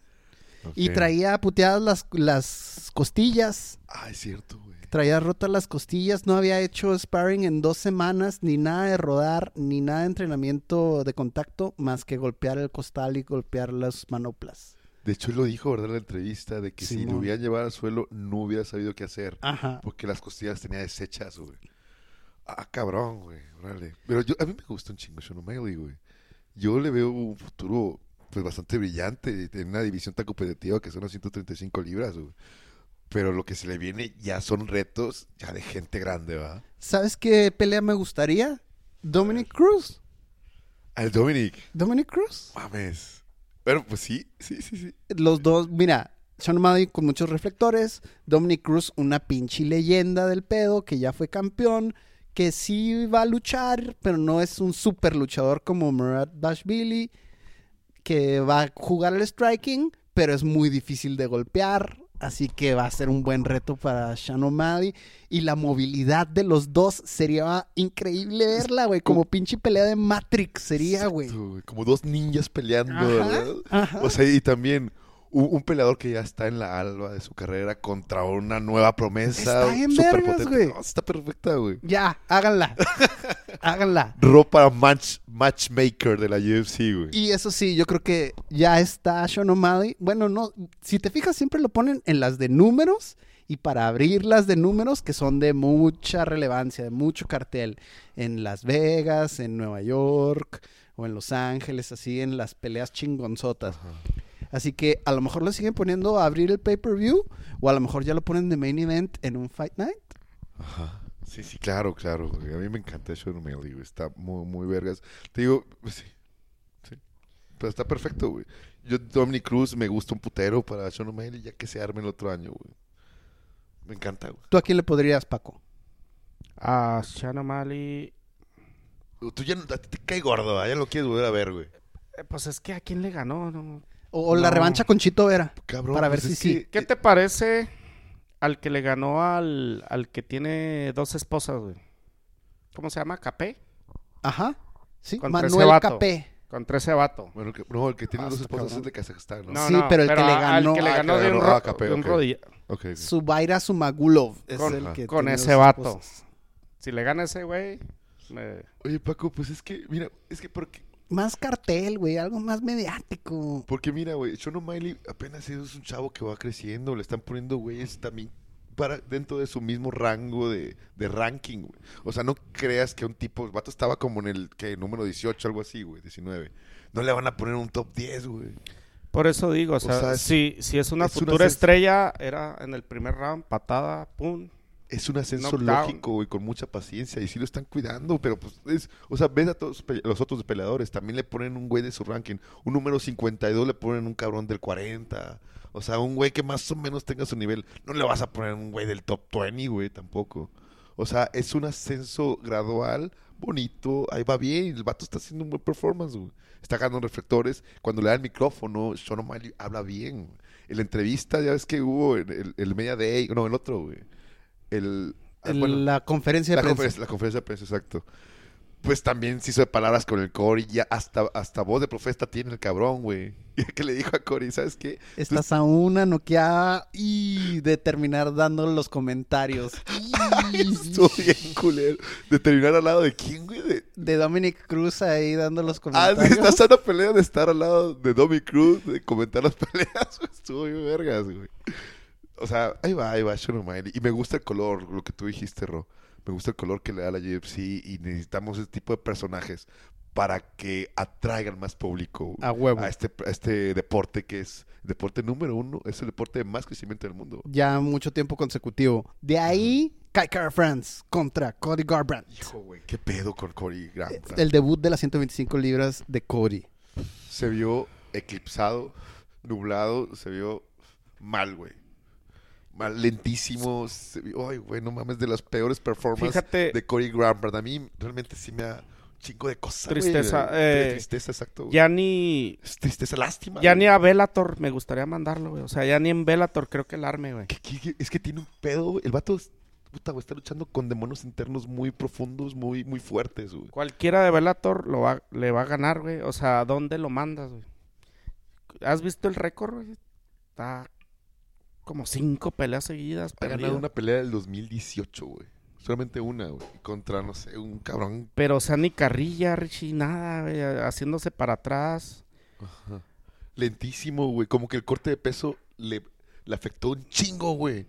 ok. Y traía puteadas las, las costillas. Ah, es cierto, güey. Traía rotas las costillas, no había hecho sparring en dos semanas, ni nada de rodar, ni nada de entrenamiento de contacto, más que golpear el costal y golpear las manoplas. De hecho, él lo dijo, ¿verdad? En la entrevista, de que si lo hubieran llevado al suelo, no hubiera sabido qué hacer. Ajá. Porque las costillas tenía deshechas, güey. Ah, cabrón, güey. Órale. Pero yo, a mí me gusta un chingo Sean O'Malley, güey. Yo le veo un futuro, pues, bastante brillante en una división tan competitiva que son las 135 libras, güey. Pero lo que se le viene ya son retos ya de gente grande, ¿va? ¿Sabes qué pelea me gustaría? Dominic Cruz. Al Dominic. Dominic Cruz. Mames. Bueno, pues sí, sí, sí, sí. Los dos, mira, Sean O'Malley con muchos reflectores, Dominic Cruz una pinche leyenda del pedo que ya fue campeón, que sí va a luchar, pero no es un super luchador como Murat Bashvili, que va a jugar el striking, pero es muy difícil de golpear, así que va a ser un buen reto para Sean O'Malley. Y la movilidad de los dos sería increíble verla, güey, como pinche pelea de Matrix sería, güey. Como dos ninjas peleando, Ajá, ¿verdad? ajá. O sea, y también un, un peleador que ya está en la alba de su carrera contra una nueva promesa. Está súper vergas, güey. No, está perfecta, güey. Ya, háganla. [LAUGHS] háganla. Ropa match, matchmaker de la UFC, güey. Y eso sí, yo creo que ya está Sean O'Malley. Bueno, no, si te fijas, siempre lo ponen en las de números y para abrir las de números que son de mucha relevancia, de mucho cartel. En Las Vegas, en Nueva York o en Los Ángeles, así en las peleas chingonzotas. Así que a lo mejor lo siguen poniendo a abrir el pay-per-view o a lo mejor ya lo ponen de main event en un Fight Night. Ajá. Sí, sí, claro, claro. A mí me encanta Sean O'Malley, güey. Está muy, muy vergas. Te digo, pues sí. Sí. Pero está perfecto, güey. Yo, Dominic Cruz, me gusta un putero para Sean O'Malley ya que se arme el otro año, güey. Me encanta, güey. ¿Tú a quién le podrías, Paco? A Sean O'Malley. Tú ya no- a ti te cae gordo, ¿ah? ya lo quieres volver a ver, güey. eh, Pues es que a quién le ganó, ¿no? O, o la revancha con Chito Vera. Cabrón. Para ver pues si sí. que- ¿Qué te parece al que le ganó al, al que tiene dos esposas, güey? ¿Cómo se llama? ¿Capé? Ajá. Sí, Contra Manuel vato. Capé. Contra ese vato. Bueno, que- no, el que tiene Ah, dos esposas cabrón. es de Kazajstán, ¿no? No, Sí, no, pero el que le ganó- Al que le Ah, ganó de un, ro- ah, Capé, de un rodilla. Ok, ok. Subaira Sumagulov es Con- el que con tiene ese dos vato. esposas. Si le gana ese güey, me- Oye, Paco, pues es que, mira, es que porque, Más cartel, güey, algo más mediático. porque mira, güey, Sean O'Malley apenas es un chavo que va creciendo, le están poniendo güeyes también para dentro de su mismo rango de, de ranking, güey. O sea, no creas que un tipo, el vato estaba como en el, que número 18, algo así, güey, 19. No le van a poner un top 10, güey. Por eso digo, o sea, sea, es- si, si es una es futura estrella, era en el primer round, patada, pum. Es un ascenso lógico, güey, con mucha paciencia. Y sí lo están cuidando, pero pues es... O sea, ves a todos los otros peleadores. También le ponen un güey de su ranking. Un número 52 le ponen un cabrón del 40. O sea, un güey que más o menos tenga su nivel. No le vas a poner un güey del top 20, güey, tampoco. O sea, es un ascenso gradual, bonito. Ahí va bien. El vato está haciendo un buen performance, güey. Está ganando reflectores. Cuando le da el micrófono, Sean O'Malley habla bien. En la entrevista, ya ves que hubo el, el, el Media Day. No, el otro, güey. El, ah, bueno, la conferencia de la prensa. conferencia, la conferencia de prensa, exacto. Pues también se hizo de palabras con el Cory. Ya hasta, hasta voz de profeta tiene el cabrón, güey. [LAUGHS] Que le dijo a Cory, ¿sabes qué? Estás a una noqueada y de terminar dando los comentarios. [LAUGHS] Estuvo bien culero. De terminar al lado de quién, güey. De... De Dominic Cruz ahí dando los Ah, comentarios. sí, estás en una pelea de estar al lado de Dominic Cruz, de comentar las [LAUGHS] peleas. Estuvo bien vergas, güey. O sea, ahí va, ahí va Sean O'Malley. Y me gusta el color, lo que tú dijiste, Ro. Me gusta el color que le da la UFC y necesitamos ese tipo de personajes para que atraigan más público A huevo. a este, a este deporte que es deporte número uno, es el deporte de más crecimiento del mundo. Ya mucho tiempo consecutivo. De ahí, Kai Kara France contra Cody Garbrandt. Hijo, güey, qué pedo con Cory Graham. El debut de las 125 libras de Cody. Se vio eclipsado, nublado, se vio mal, güey. Mal, lentísimo. Ay, güey, no mames, de las peores performances Fíjate- de Cory Graham. A mí realmente sí me ha chingo de cosas. Tristeza, güey. eh, tristeza, exacto. Ya ni... Es tristeza, lástima. Ya güey. ni a Bellator me gustaría mandarlo, güey. O sea, ya ni en Bellator creo que el arme, güey. Es que tiene un pedo, güey. El vato es- puta, güey, está luchando con demonios internos muy profundos, muy, muy fuertes, güey. Cualquiera de Bellator lo va, le va a ganar, güey. O sea, ¿a dónde lo mandas, güey? ¿Has visto el récord, güey? Está como cinco peleas seguidas. Ha ganado una pelea del 2018, güey. Solamente una, güey. Contra, no sé, un cabrón. Pero, o sea, ni carrilla, Richie, nada, güey. Haciéndose para atrás. Ajá. Lentísimo, güey. Como que el corte de peso le, le afectó un chingo, güey.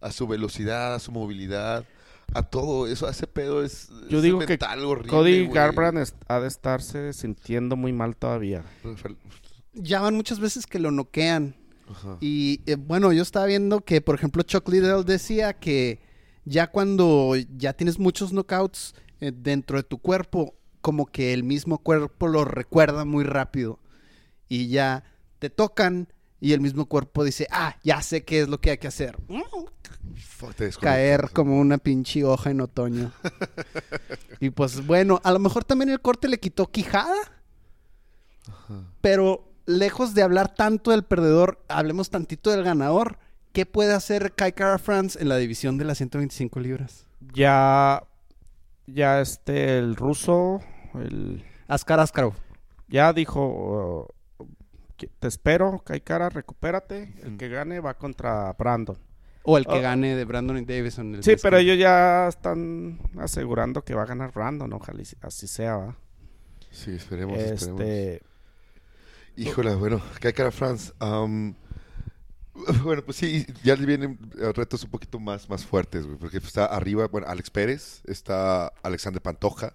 A su velocidad, a su movilidad, a todo. Eso, ese pedo es. Yo es digo que horrible, Cody güey. Garbrandt es- ha de estarse sintiendo muy mal todavía. Ya van muchas veces que lo noquean. Ajá. Y eh, bueno, yo estaba viendo que, por ejemplo, Chuck Liddell decía que ya cuando ya tienes muchos knockouts eh, dentro de tu cuerpo, como que el mismo cuerpo lo recuerda muy rápido. Y ya te tocan y el mismo cuerpo dice, ah, ya sé qué es lo que hay que hacer. Caer como una pinche hoja en otoño. [LAUGHS] y pues bueno, a lo mejor también el corte le quitó quijada. Pero lejos de hablar tanto del perdedor, hablemos tantito del ganador. ¿Qué puede hacer Kai Kara France en la división de las 125 libras? Ya, ya este, el ruso, el, Askar Askarov. ya dijo, uh, que te espero, Kaikara, recupérate. El que gane va contra Brandon. O el que Oh. gane de Brandon y Davison. el Sí, pero que- ellos ya están asegurando que va a ganar Brandon, ojalá así sea, ¿va? Sí, esperemos, esperemos. Híjole, bueno, Kai Kara France. am, [LAUGHS] bueno, pues sí, ya le vienen eh, retos un poquito más, más fuertes, güey. Porque está arriba, bueno, Alex Pérez, está Alexander Pantoja.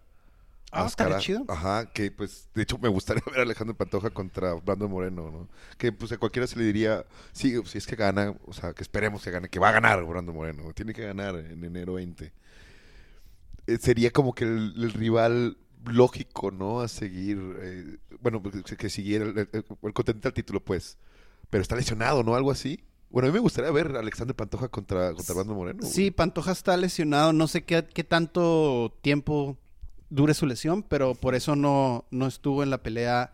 Ah, Ascara- chido. Ajá, que pues, de hecho, me gustaría [LAUGHS] ver a Alejandro Pantoja contra Brandon Moreno, ¿no? Que pues a cualquiera se le diría, sí, si es que gana, o sea, que esperemos que gane, que va a ganar Brandon Moreno, tiene que ganar en enero 20. Eh, sería como que el, el rival lógico, ¿no? A seguir, eh, bueno, que, que siguiera el, el, el contendiente al título, pues. Pero está lesionado, ¿no? Algo así. Bueno, a mí me gustaría ver a Alexander Pantoja contra, contra Brandon Moreno. güey. Sí, Pantoja está lesionado. No sé qué, qué tanto tiempo dure su lesión, pero por eso no, no estuvo en la pelea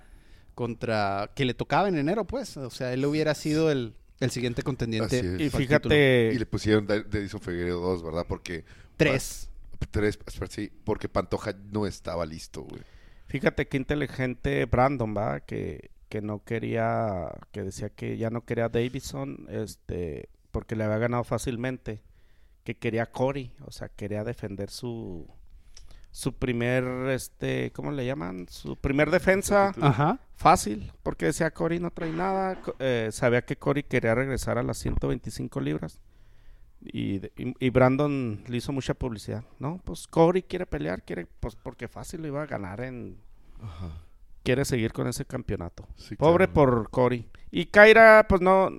contra... que le tocaba en enero, pues. O sea, él hubiera sido el, el siguiente contendiente. Así es. y fíjate, Y le pusieron Davison Figueredo 2, ¿verdad? Porque... Tres. Tres, espera, sí, porque Pantoja no estaba listo, güey. fíjate qué inteligente Brandon, ¿va? Que, que no quería, que decía que ya no quería a Davison, este, porque le había ganado fácilmente, que quería a Cory, o sea, quería defender su, su primer, este, ¿cómo le llaman? Su primer defensa Ajá. fácil, porque decía Cory no trae nada, eh, sabía que Cory quería regresar a las 125 libras. Y, de- y, Brandon le hizo mucha publicidad, ¿no? Pues Cory quiere pelear, quiere, pues porque fácil lo iba a ganar en... Quiere seguir con ese campeonato. Sí, Pobre claro. por Cory. Y Kaira, pues no...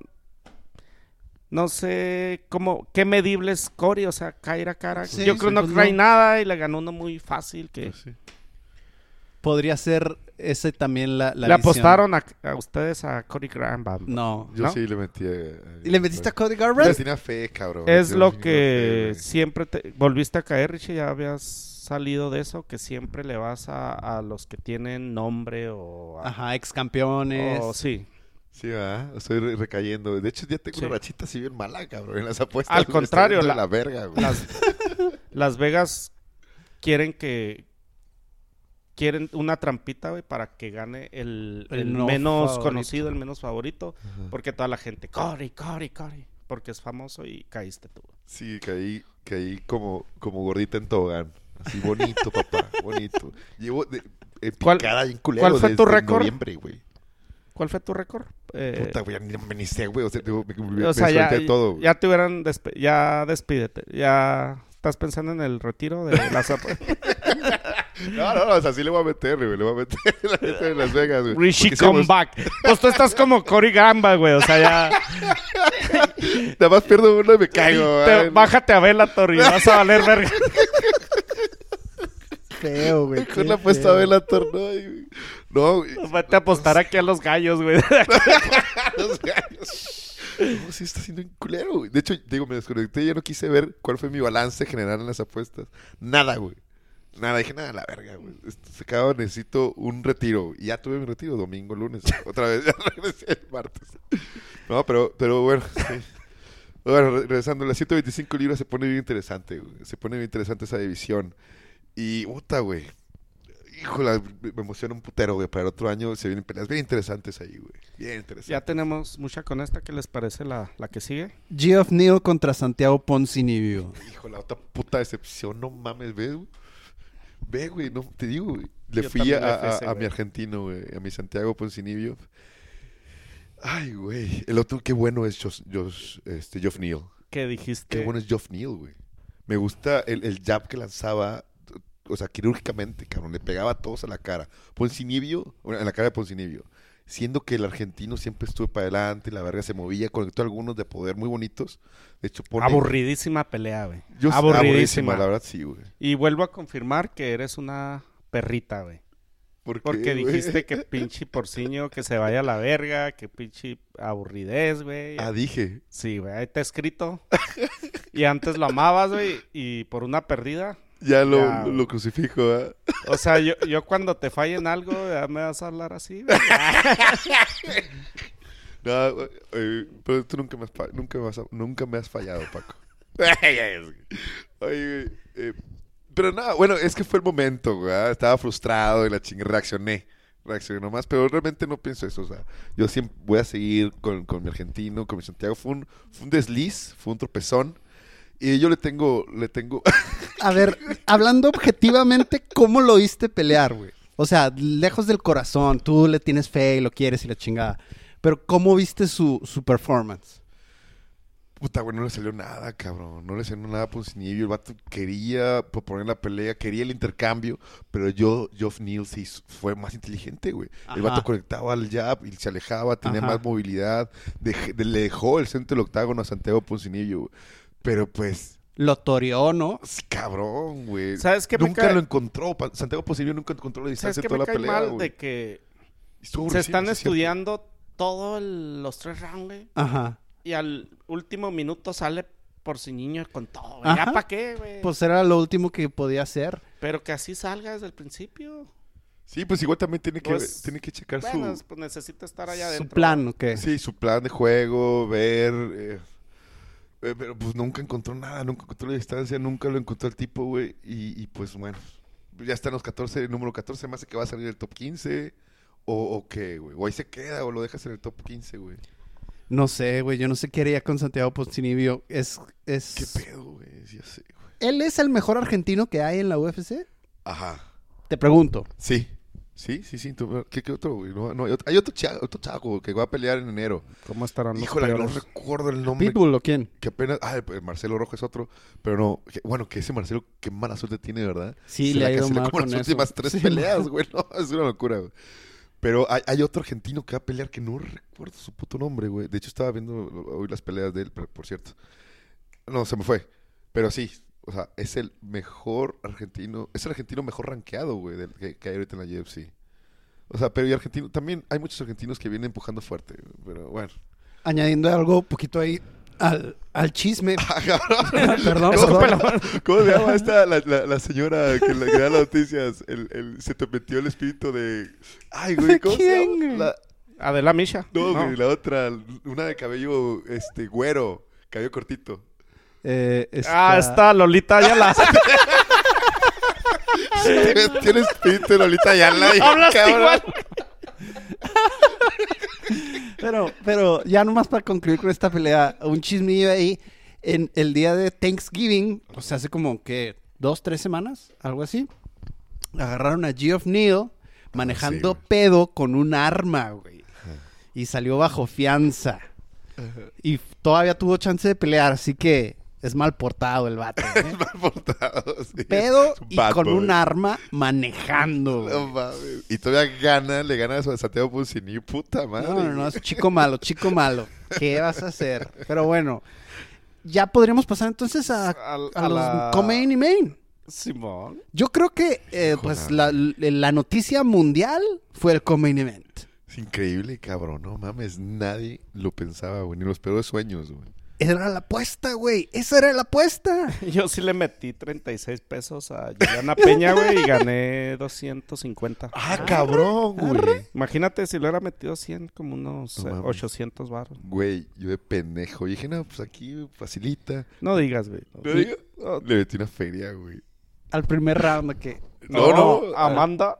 No sé cómo, qué medible es Cory, o sea, Kaira Cara. Sí, Yo creo sí, no pues trae no. nada y le ganó uno muy fácil que... Pues sí. Podría ser ese también la, la le visión. apostaron a, a ustedes a Cory Graham. No. Yo ¿No? sí le metí a... ¿Y le metiste a Cody Le Garbrandt? tenía fe, cabrón. Es Le lo fe, que siempre te volviste a caer, Richie, ya habías salido de eso, que siempre le vas a, a los que tienen nombre o... a- Ajá, ex campeones. o- sí. Sí, ¿verdad? Estoy re- recayendo. De hecho, ya tengo Sí. una rachita así bien mala, cabrón, en las apuestas. Al contrario, la verga, güey. Las, [LAUGHS] Las Vegas quieren que... Quieren una trampita, güey, para que gane el, El el no menos favorito. conocido, el menos favorito. Ajá. Porque toda la gente, Cory, Cory, Cory. Porque es famoso y caíste tú. Sí, caí, caí como, como gordita en tobogán. Así bonito, papá, [LAUGHS] bonito. Llevo de, en ¿Cuál- picada culero cuál fue tu desde récord? noviembre, güey. ¿Cuál fue tu récord? Eh, Puta, güey, ni me ni sé, güey. O sea, me, me- O me sea, ya, solté todo. güey. ya te hubieran despe- ya despídete. Ya estás pensando en el retiro de las [LAUGHS] apu- No, no, no, o sea, sí le voy a meter, güey. Le voy a meter [LAUGHS] la neta en Las Vegas, güey. Richie Porque sí me come gusta- back. Pues tú estás como Cory Gamba, güey. O sea, ya Nada más pierdo uno y me caigo, te- güey. bájate a Bellator y [LAUGHS] vas a valer verga. Feo, güey. Con la apuesta a Bellator, no. y- No, güey. Vete a apostar aquí a los gallos, güey. [LAUGHS] Los gallos. No, sí está siendo un culero, güey. De hecho, digo, me desconecté y ya no quise ver cuál fue mi balance general en las apuestas. Nada, güey. Nada, dije, nada, la verga, güey. Esto Se acaba, necesito un retiro. Y ya tuve mi retiro, domingo, lunes. [LAUGHS] Otra vez, ya regresé el martes. No, pero, pero bueno, sí. Bueno, re- regresando, las 125 libras se pone bien interesante, güey. Se pone bien interesante esa división. Y, puta, güey. Híjole, me emociona un putero, güey. Para el otro año se vienen peleas bien interesantes ahí, güey. Bien interesantes. Ya tenemos mucha con esta. ¿Qué les parece la, la que sigue? Geoff Neal contra Santiago Poncinibio. Hijo, la otra puta decepción, no mames, ve, güey. Ve, güey, no, te digo, güey. Le Yo fui a, a mi argentino, güey, a mi Santiago Poncinibio. Ay, güey. El otro, qué bueno es Josh, Josh, este, Geoff Neal. ¿Qué dijiste? Qué bueno es Geoff Neal, güey. Me gusta el, el jab que lanzaba, o sea, quirúrgicamente, cabrón. Le pegaba a todos a la cara. Poncinibio, en la cara de Poncinibio. Siendo que el argentino siempre estuvo para adelante, la verga se movía, conectó algunos de poder muy bonitos. De hecho, pone... Aburridísima pelea, güey. Yo- Aburridísima. La verdad, sí, güey. Y vuelvo a confirmar que eres una perrita, güey. ¿Por Porque güey? dijiste que [LAUGHS] pinche porciño que se vaya a la verga, que pinche aburridez, güey. Ah, dije. Sí, güey, ahí está escrito. y antes lo amabas, güey, y por una perdida. Ya lo, Ya, lo, crucifijo, ¿eh? O sea, yo, yo cuando te falle en algo, ya me vas a hablar así. [LAUGHS] No, eh, pero tú nunca me has, nunca me has, nunca me has fallado, Paco. Oye, eh, pero nada, bueno, es que fue el momento, güey. Estaba frustrado y la chingada reaccioné. Reaccioné nomás, pero realmente no pienso eso. O sea, yo siempre voy a seguir con, con mi argentino, con mi Santiago. Fue un, fue un desliz, fue un tropezón. Y yo le tengo, le tengo. [LAUGHS] A ver, hablando objetivamente, ¿cómo lo oíste pelear, güey? O sea, lejos del corazón, tú le tienes fe y lo quieres y la chingada. Pero ¿cómo viste su, su performance? Puta, güey, no le salió nada, cabrón. No le salió nada a Poncinibio. El vato quería proponer la pelea, quería el intercambio, pero yo, Geoff hizo- fue más inteligente, güey. El vato conectaba al jab y se alejaba, tenía Ajá. más movilidad. dej- de- le dejó el centro del octágono a Santiago Poncinibio, güey. Pero pues, Lo toreó, ¿no? sí, cabrón, güey. ¿Sabes qué me Nunca cae? lo encontró. Santiago Poncinibio nunca encontró la ¿Sabes distancia qué en toda me la pelea, mal? güey. De que Estuvo se están cierto. estudiando todos los tres rounds, güey. Ajá. Y al último minuto sale por si niño con todo, güey. ¿Ya Ajá. para qué, güey? Pues era lo último que podía hacer. Pero que así salga desde el principio. Sí, pues igual también tiene que, Pues, tiene que checar Bueno, su... pues necesita estar allá Su adentro. plan, ¿o qué? Sí, su plan de juego, ver. eh, pero pues nunca encontró nada, nunca encontró la distancia, nunca lo encontró el tipo, güey. Y, y, pues bueno, ya está en los 14, el número 14, más de que va a salir el top 15. O, o qué, güey. O ahí se queda, o lo dejas en el top 15, güey. No sé, güey. Yo no sé qué haría con Santiago Poncinibio. Es, es... ¿Qué pedo, güey? Sí, ya sé, güey. ¿Él es el mejor argentino que hay en la UFC? Ajá. Te pregunto. Sí. Sí, sí, sí. tú- ¿Qué, qué otro, güey? No, no, hay otro, hay otro, cha- otro chavo que va a pelear en enero. ¿Cómo estarán los Híjole, no recuerdo el nombre. ¿Pitbull o quién? Que apenas. Ah, el- el Marcelo Rojo es otro. Pero no. que- bueno, que ese Marcelo, qué mala suerte tiene, ¿verdad? Sí, Se le ha ido mal con las últimas tres Sí, peleas, güey. [LAUGHS] No, es una locura, güey. Pero hay, hay otro argentino que va a pelear que no recuerdo su puto nombre, güey. De hecho, estaba viendo hoy las peleas de él, pero- por cierto. No, se me fue. Pero sí, o sea, es el mejor argentino. Es el argentino mejor rankeado, güey, del que, que hay ahorita en la UFC. O sea, pero y argentino, también hay muchos argentinos que vienen empujando fuerte, pero bueno. Añadiendo algo poquito ahí al, al chisme. [LAUGHS] Ah, cabrón. [LAUGHS] perdón, ¿Cómo, perdón. ¿Cómo se llama esta, la, la, la señora que, la, que da las noticias? El, el- se te metió el espíritu de... Ay, güey, ¿cómo se ¿Quién, llama? güey? La- Adela Misha. no, güey, la otra, una de cabello este güero, cabello cortito. Eh, Ah, está Lolita Ayala. [LAUGHS] Tienes, tienes espíritu, Lolita Ayala. y- [LAUGHS] Hablas igual. [LAUGHS] Pero, pero ya nomás para concluir con esta pelea, un chismillo ahí. En el día de Thanksgiving, o sea, hace como que dos, tres semanas, algo así, agarraron a Geoff Neal manejando Sí, pedo con un arma, güey. Y salió bajo fianza. Y todavía tuvo chance de pelear, así que es mal portado el vato. [LAUGHS] ¿eh? Mal portado, sí. Pedo Es y bad con boy. un arma manejando. No mames. Y todavía gana, le gana a Santiago Pulsini. Puta madre. No, no, no, es chico malo, chico malo. ¿Qué vas a hacer? Pero bueno, ya podríamos pasar entonces a, Al- a a los la- co-main y main. Simón. Yo creo que, eh, pues, la noticia mundial fue el co-main event. Es increíble, cabrón. No mames, nadie lo pensaba, güey. Ni los peores sueños, güey. Era la apuesta, güey. Esa era la apuesta. [LAUGHS] Yo sí le metí 36 pesos a Juliana Peña, güey, y gané 250. Ah, cabrón, güey. Imagínate si lo hubiera metido 100, como unos No eh, mames. 800 baros. Güey, yo de pendejo. Dije, no, pues aquí facilita. No digas, güey. No. ¿Le? Le metí una feria, güey. Al primer round que... No, no. Amanda.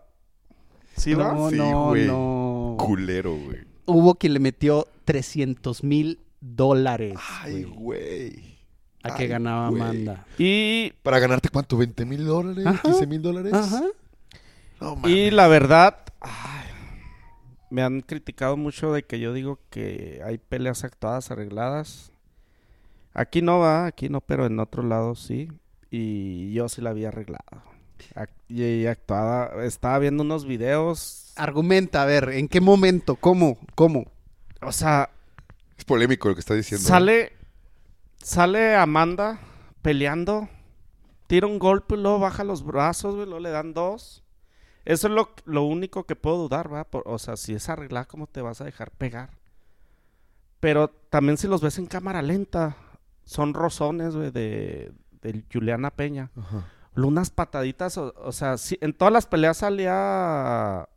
¿Sí va? No, Sí, no, güey. no. Culero, güey. Hubo quien le metió 300 mil dólares Ay, güey, a que ay, ganaba güey. Amanda. Y, ¿Para ganarte cuánto? ¿20 mil dólares? Ajá. ¿15 mil dólares? Ajá. No, y la verdad, ay, me han criticado mucho de que yo digo que hay peleas actuadas, arregladas. Aquí no va, aquí no, pero en otro lado sí. Y yo sí la había arreglado. Y actuada, estaba viendo unos videos. Argumenta, a ver, ¿en qué momento? ¿Cómo? ¿Cómo? O sea, Es polémico lo que estás diciendo. ¿eh? Sale, sale Amanda peleando, tira un golpe y luego baja los brazos, güey, luego le dan dos. Eso es lo, lo único que puedo dudar, ¿va? Por- o sea, si es arreglar, ¿cómo te vas a dejar pegar? Pero también si los ves en cámara lenta, son rozones, güey, de, de Juliana Peña. Ajá. Unas pataditas, o, o sea, sí, en todas las peleas salía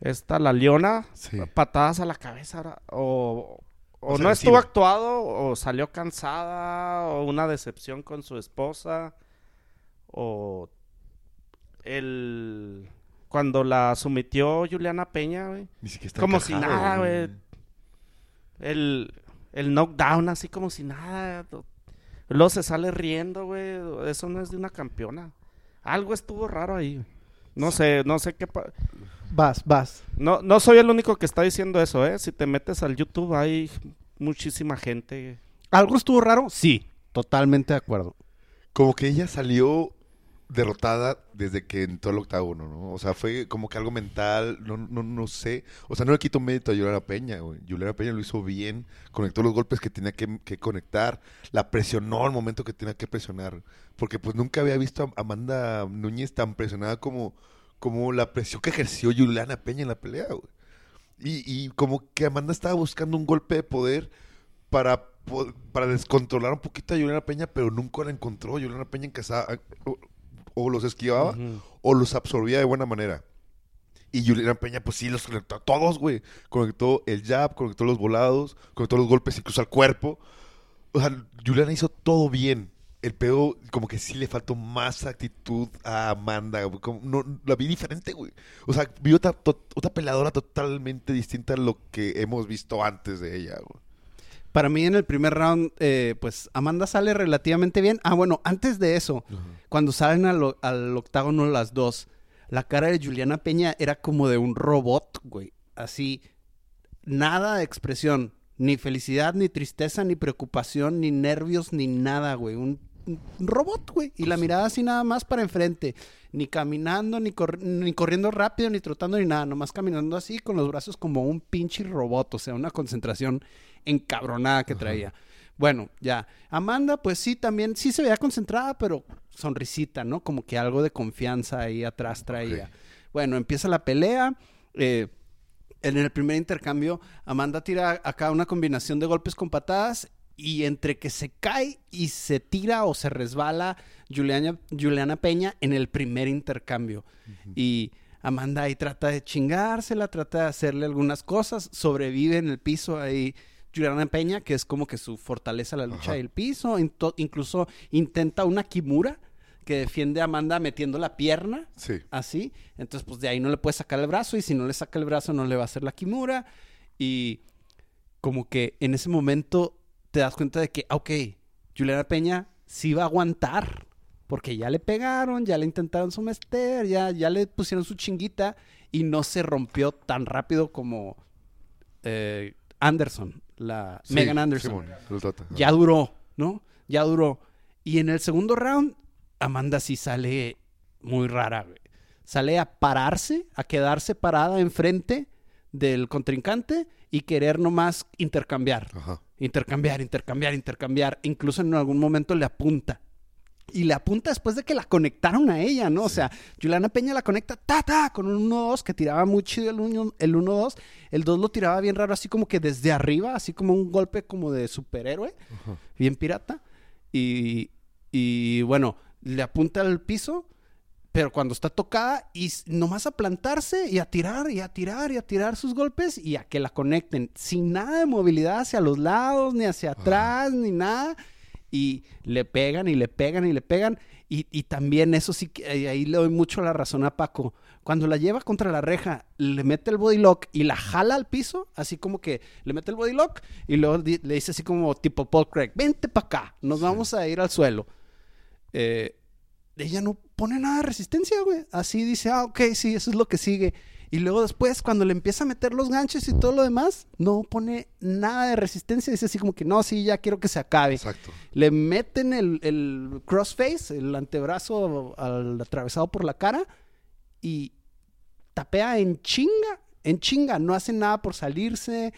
esta, la Leona, Sí. patadas a la cabeza, o, o O sea, no estuvo actuado, o salió cansada, o una decepción con su esposa, o el... Cuando la sometió Juliana Peña, güey. Como si nada, güey. El, el knockdown así como si nada. Luego se sale riendo, güey. Eso no es de una campeona. Algo estuvo raro ahí. No sé, no sé qué... pa- Vas, vas. No, no soy el único que está diciendo eso, ¿eh? Si te metes al YouTube hay muchísima gente. ¿Algo estuvo raro? Sí, totalmente de acuerdo. Como que ella salió derrotada desde que entró al octágono, ¿no? O sea, fue como que algo mental, no, no, no sé. O sea, no le quito mérito a Juliana Peña, güey. Juliana Peña lo hizo bien, conectó los golpes que tenía que, que conectar, la presionó al momento que tenía que presionar. Porque pues nunca había visto a Amanda Núñez tan presionada como, como la presión que ejerció Juliana Peña en la pelea, güey. Y, y como que Amanda estaba buscando un golpe de poder para, para descontrolar un poquito a Juliana Peña, pero nunca la encontró. Juliana Peña encasaba, o, o los esquivaba o los absorbía de buena manera. Y Juliana Peña, pues sí, los conectó a todos, güey. Conectó el jab, conectó los volados, conectó los golpes incluso al cuerpo. O sea, Juliana hizo todo bien. El pedo, como que sí le faltó más actitud a Amanda. güey. Como, no, la vi diferente, güey. O sea, vi otra, to- otra peleadora totalmente distinta a lo que hemos visto antes de ella, güey. Para mí en el primer round, eh, pues Amanda sale relativamente bien. Ah, bueno, antes de eso, cuando salen al, al octágono las dos, la cara de Juliana Peña era como de un robot, güey. Así, nada de expresión. Ni felicidad, ni tristeza, ni preocupación, ni nervios, ni nada, güey. Un robot, güey. Y la mirada así nada más para enfrente. Ni caminando, ni, ni corriendo rápido, ni trotando, ni nada. Nomás caminando así con los brazos como un pinche robot. O sea, una concentración encabronada que traía. Bueno, ya. Amanda, pues sí, también sí se veía concentrada, pero sonrisita, ¿no? Como que algo de confianza ahí atrás traía. Bueno, empieza la pelea. eh, en el primer intercambio, Amanda tira acá una combinación de golpes con patadas y entre que se cae y se tira o se resbala Juliana, Juliana Peña en el primer intercambio. Y Amanda ahí trata de chingársela, trata de hacerle algunas cosas, sobrevive en el piso ahí Juliana Peña, que es como que su fortaleza la lucha Ajá. del piso, incluso intenta una Kimura que defiende a Amanda metiendo la pierna Sí. así. Entonces, pues de ahí no le puede sacar el brazo y si no le saca el brazo no le va a hacer la Kimura. Y como que en ese momento te das cuenta de que, ah, ok, Juliana Peña sí va a aguantar. Porque ya le pegaron, ya le intentaron somester, ya, ya le pusieron su chinguita y no se rompió tan rápido como eh, Anderson, la Sí, Megan Anderson Simón, ya duró, ¿no? Ya duró. Y en el segundo round, Amanda sí sale muy rara, güey. Sale a pararse, a quedarse parada enfrente del contrincante y querer nomás intercambiar. Ajá. Intercambiar, intercambiar, intercambiar. Incluso en algún momento le apunta. Y le apunta después de que la conectaron a ella, ¿no? O sea, Juliana Peña la conecta, ta, ta, con un 1-2 que tiraba muy chido el 1- el 1-2. El 2 lo tiraba bien raro, así como que desde arriba, así como un golpe como de superhéroe, bien pirata. Y, y bueno, le apunta al piso, pero cuando está tocada, y nomás a plantarse y a tirar, y a tirar, y a tirar sus golpes, y a que la conecten, sin nada de movilidad hacia los lados, ni hacia atrás, ni nada. Y le pegan y le pegan y le pegan. Y, y también eso sí, que ahí- le doy mucho la razón a Paco. Cuando la lleva contra la reja, le mete el body lock y la jala al piso, así como que le mete el body lock y luego le dice así como tipo Paul Craig, vente para acá, nos vamos a ir al suelo. Eh, ella no pone nada de resistencia, güey. Así dice, ah, ok, sí, eso es lo que sigue. Y luego después, cuando le empieza a meter los ganchos y todo lo demás, no pone nada de resistencia. Dice así como que, no, sí, ya quiero que se acabe. Exacto. Le meten el, el crossface, el antebrazo al, atravesado por la cara y tapea en chinga, en chinga. No hace nada por salirse.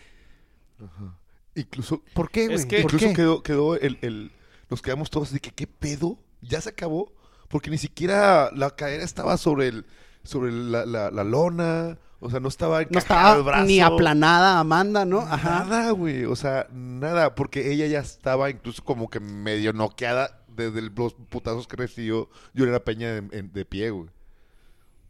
Incluso, ¿Por qué, güey? Es que- ¿Por incluso qué? quedó, quedó el, el- Nos quedamos todos de que, ¿qué pedo? ¿Ya se acabó? Porque ni siquiera la cadera estaba sobre el sobre la, la- la lona. O sea, no estaba No el brazo. ni aplanada Amanda, ¿no? Ajá. Nada, güey. O sea, nada. Porque ella ya estaba incluso como que medio noqueada desde el- los putazos que recibió Juliana Peña en- en- de pie, güey.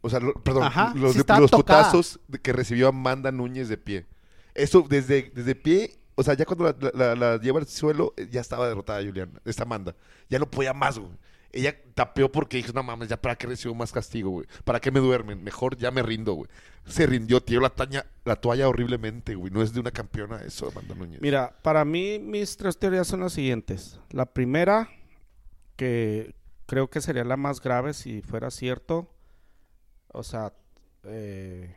O sea, lo- perdón, Ajá, los, sí de- los putazos de- que recibió Amanda Núñez de pie. Eso desde, desde pie, o sea, ya cuando la, la- la- la lleva al suelo, eh, ya estaba derrotada Juliana, esta Amanda. Ya no podía más, güey. Ella tapeó porque dijo, no mames, ya para qué recibo más castigo, güey. ¿Para qué me duermen? Mejor ya me rindo, güey. Se rindió, tiró la, taña, la toalla horriblemente, güey. No es de una campeona eso, Amanda Núñez. Mira, para mí mis tres teorías son las siguientes. La primera, que creo que sería la más grave si fuera cierto. O sea, eh,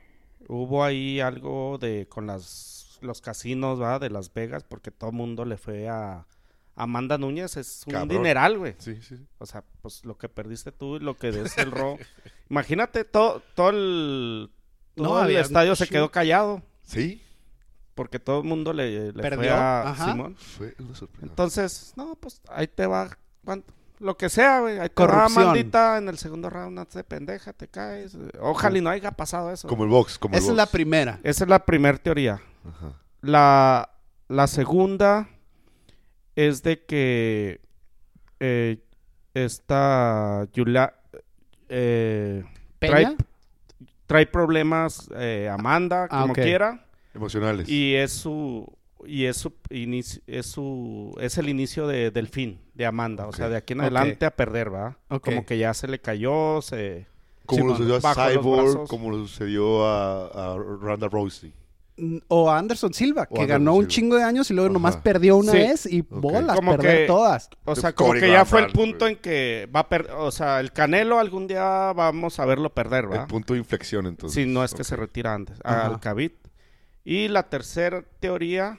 hubo ahí algo de con las los casinos, ¿va? De Las Vegas, porque todo el mundo le fue a Amanda Núñez. Es un Cabrón. dineral, güey. Sí, sí. sí. O sea, pues lo que perdiste tú y lo que des el ro. [LAUGHS] Imagínate, todo, todo el, No, todo el había estadio se quedó callado. Sí, Porque todo el mundo le, le fue Perdió, a ajá. Simón. fue una sorpresa. Entonces, no, pues ahí te va. ¿cuánto? Lo que sea, güey. Ahí te Corrupción. va, maldita. En el segundo round, no te pendeja, te caes. Ojalá y no haya pasado eso. como el box, como Esa el es la box. primera. Esa es la primera teoría. Ajá. La, la segunda es de que eh, esta Yula eh, trae, trae problemas eh, Amanda, Ah, como quiera. Emocionales. Y es su y es su inicio, es su es el inicio de- del fin de Amanda, o sea, de aquí en adelante a perder, ¿va? Como que ya se le cayó, se como lo sucedió a Cyborg, como lo sucedió a, a Ronda Rousey. O a Anderson Silva, que Anderson ganó un chingo de años y luego Ajá. nomás perdió una Sí. vez y bolas, Como perder que- todas. o sea, como que ya fue el punto güey. en que va a perder, o sea, el Canelo algún día vamos a verlo perder, ¿va? El punto de inflexión, entonces. Si no es que se retira antes, Ajá. al Khabib. Y la tercera teoría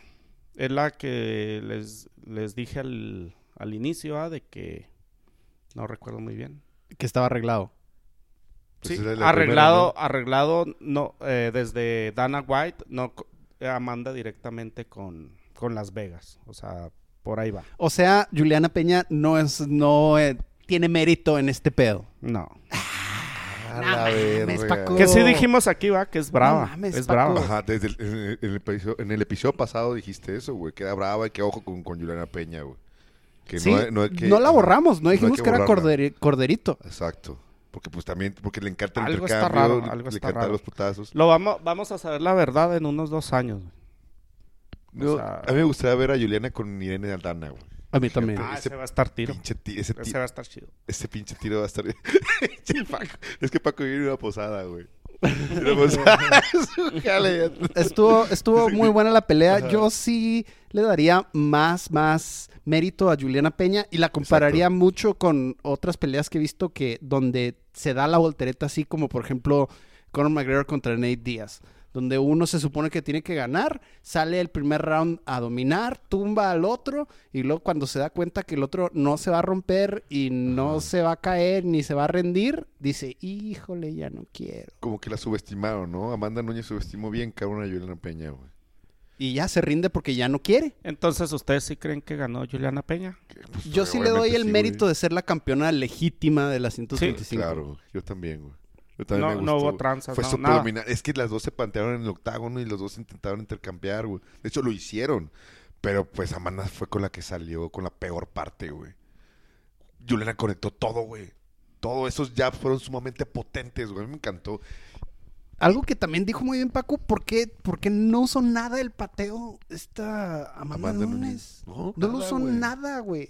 es la que les, les dije al, al inicio, ¿va? De que no recuerdo muy bien. Que estaba arreglado. Pues Sí, arreglado, primera, arreglado no, eh, desde Dana White, no Amanda directamente con, con Las Vegas. O sea, por ahí va. O sea, Juliana Peña no es, no eh, tiene mérito en este pedo. No. A No mames. Paco. Que sí dijimos aquí, va, que es brava. mames, es Paco. brava. Ajá, desde el, en, el, en el episodio, en el episodio pasado dijiste eso, güey. Que era brava y que ojo con, con Juliana Peña, güey. Que Sí, hay- hay que- no la borramos, no hay dijimos que, era corderito. Exacto. Porque pues también, porque le encanta el Algo está intercambio, raro, le- algo le está encantan raro. los putazos. Lo vamos, vamos a saber la verdad en unos dos años. güey. No, o sea- a mí me gustaría ver a Juliana con Irene Aldana, güey. A mí también. Ah, ese ese va a estar tiro. Ti- ese, ti- Ese va a estar chido. ese pinche tiro va a estar... [LAUGHS] Es que Paco viene en una posada, güey. [LAUGHS] [LAUGHS] Estuvo, estuvo muy buena la pelea. Yo sí le daría más, más mérito a Juliana Peña y la compararía mucho con otras peleas que he visto que donde se da la voltereta así como por ejemplo Conor McGregor contra Nate Díaz. Donde uno se supone que tiene que ganar, sale el primer round a dominar, tumba al otro y luego cuando se da cuenta que el otro no se va a romper y no se va a caer ni se va a rendir, dice, híjole, ya no quiero. Como que la subestimaron, ¿no? Amanda Núñez subestimó bien cabrón a Juliana Peña, güey. y ya se rinde porque ya no quiere. Entonces, ¿ustedes sí creen que ganó Juliana Peña? Pues, Yo sí le doy el sí, mérito güey. de ser la campeona legítima de la 125. Claro, yo también, güey. Yo también No- me no hubo güey. tranzas, Fue no, súper nada. dominante. Es que las dos se plantearon en el octágono y los dos intentaron intercambiar, güey. De hecho, lo hicieron. Pero pues Amanda fue con la que salió con la peor parte, güey. Juliana conectó todo, güey. Todos esos jabs fueron sumamente potentes, güey. A mí me encantó. Algo que también dijo muy bien Paco, ¿por qué, por qué no usó nada el pateo esta Amanda, Amanda Nunes? Nunes. No, No lo nada, usó güey. nada, güey.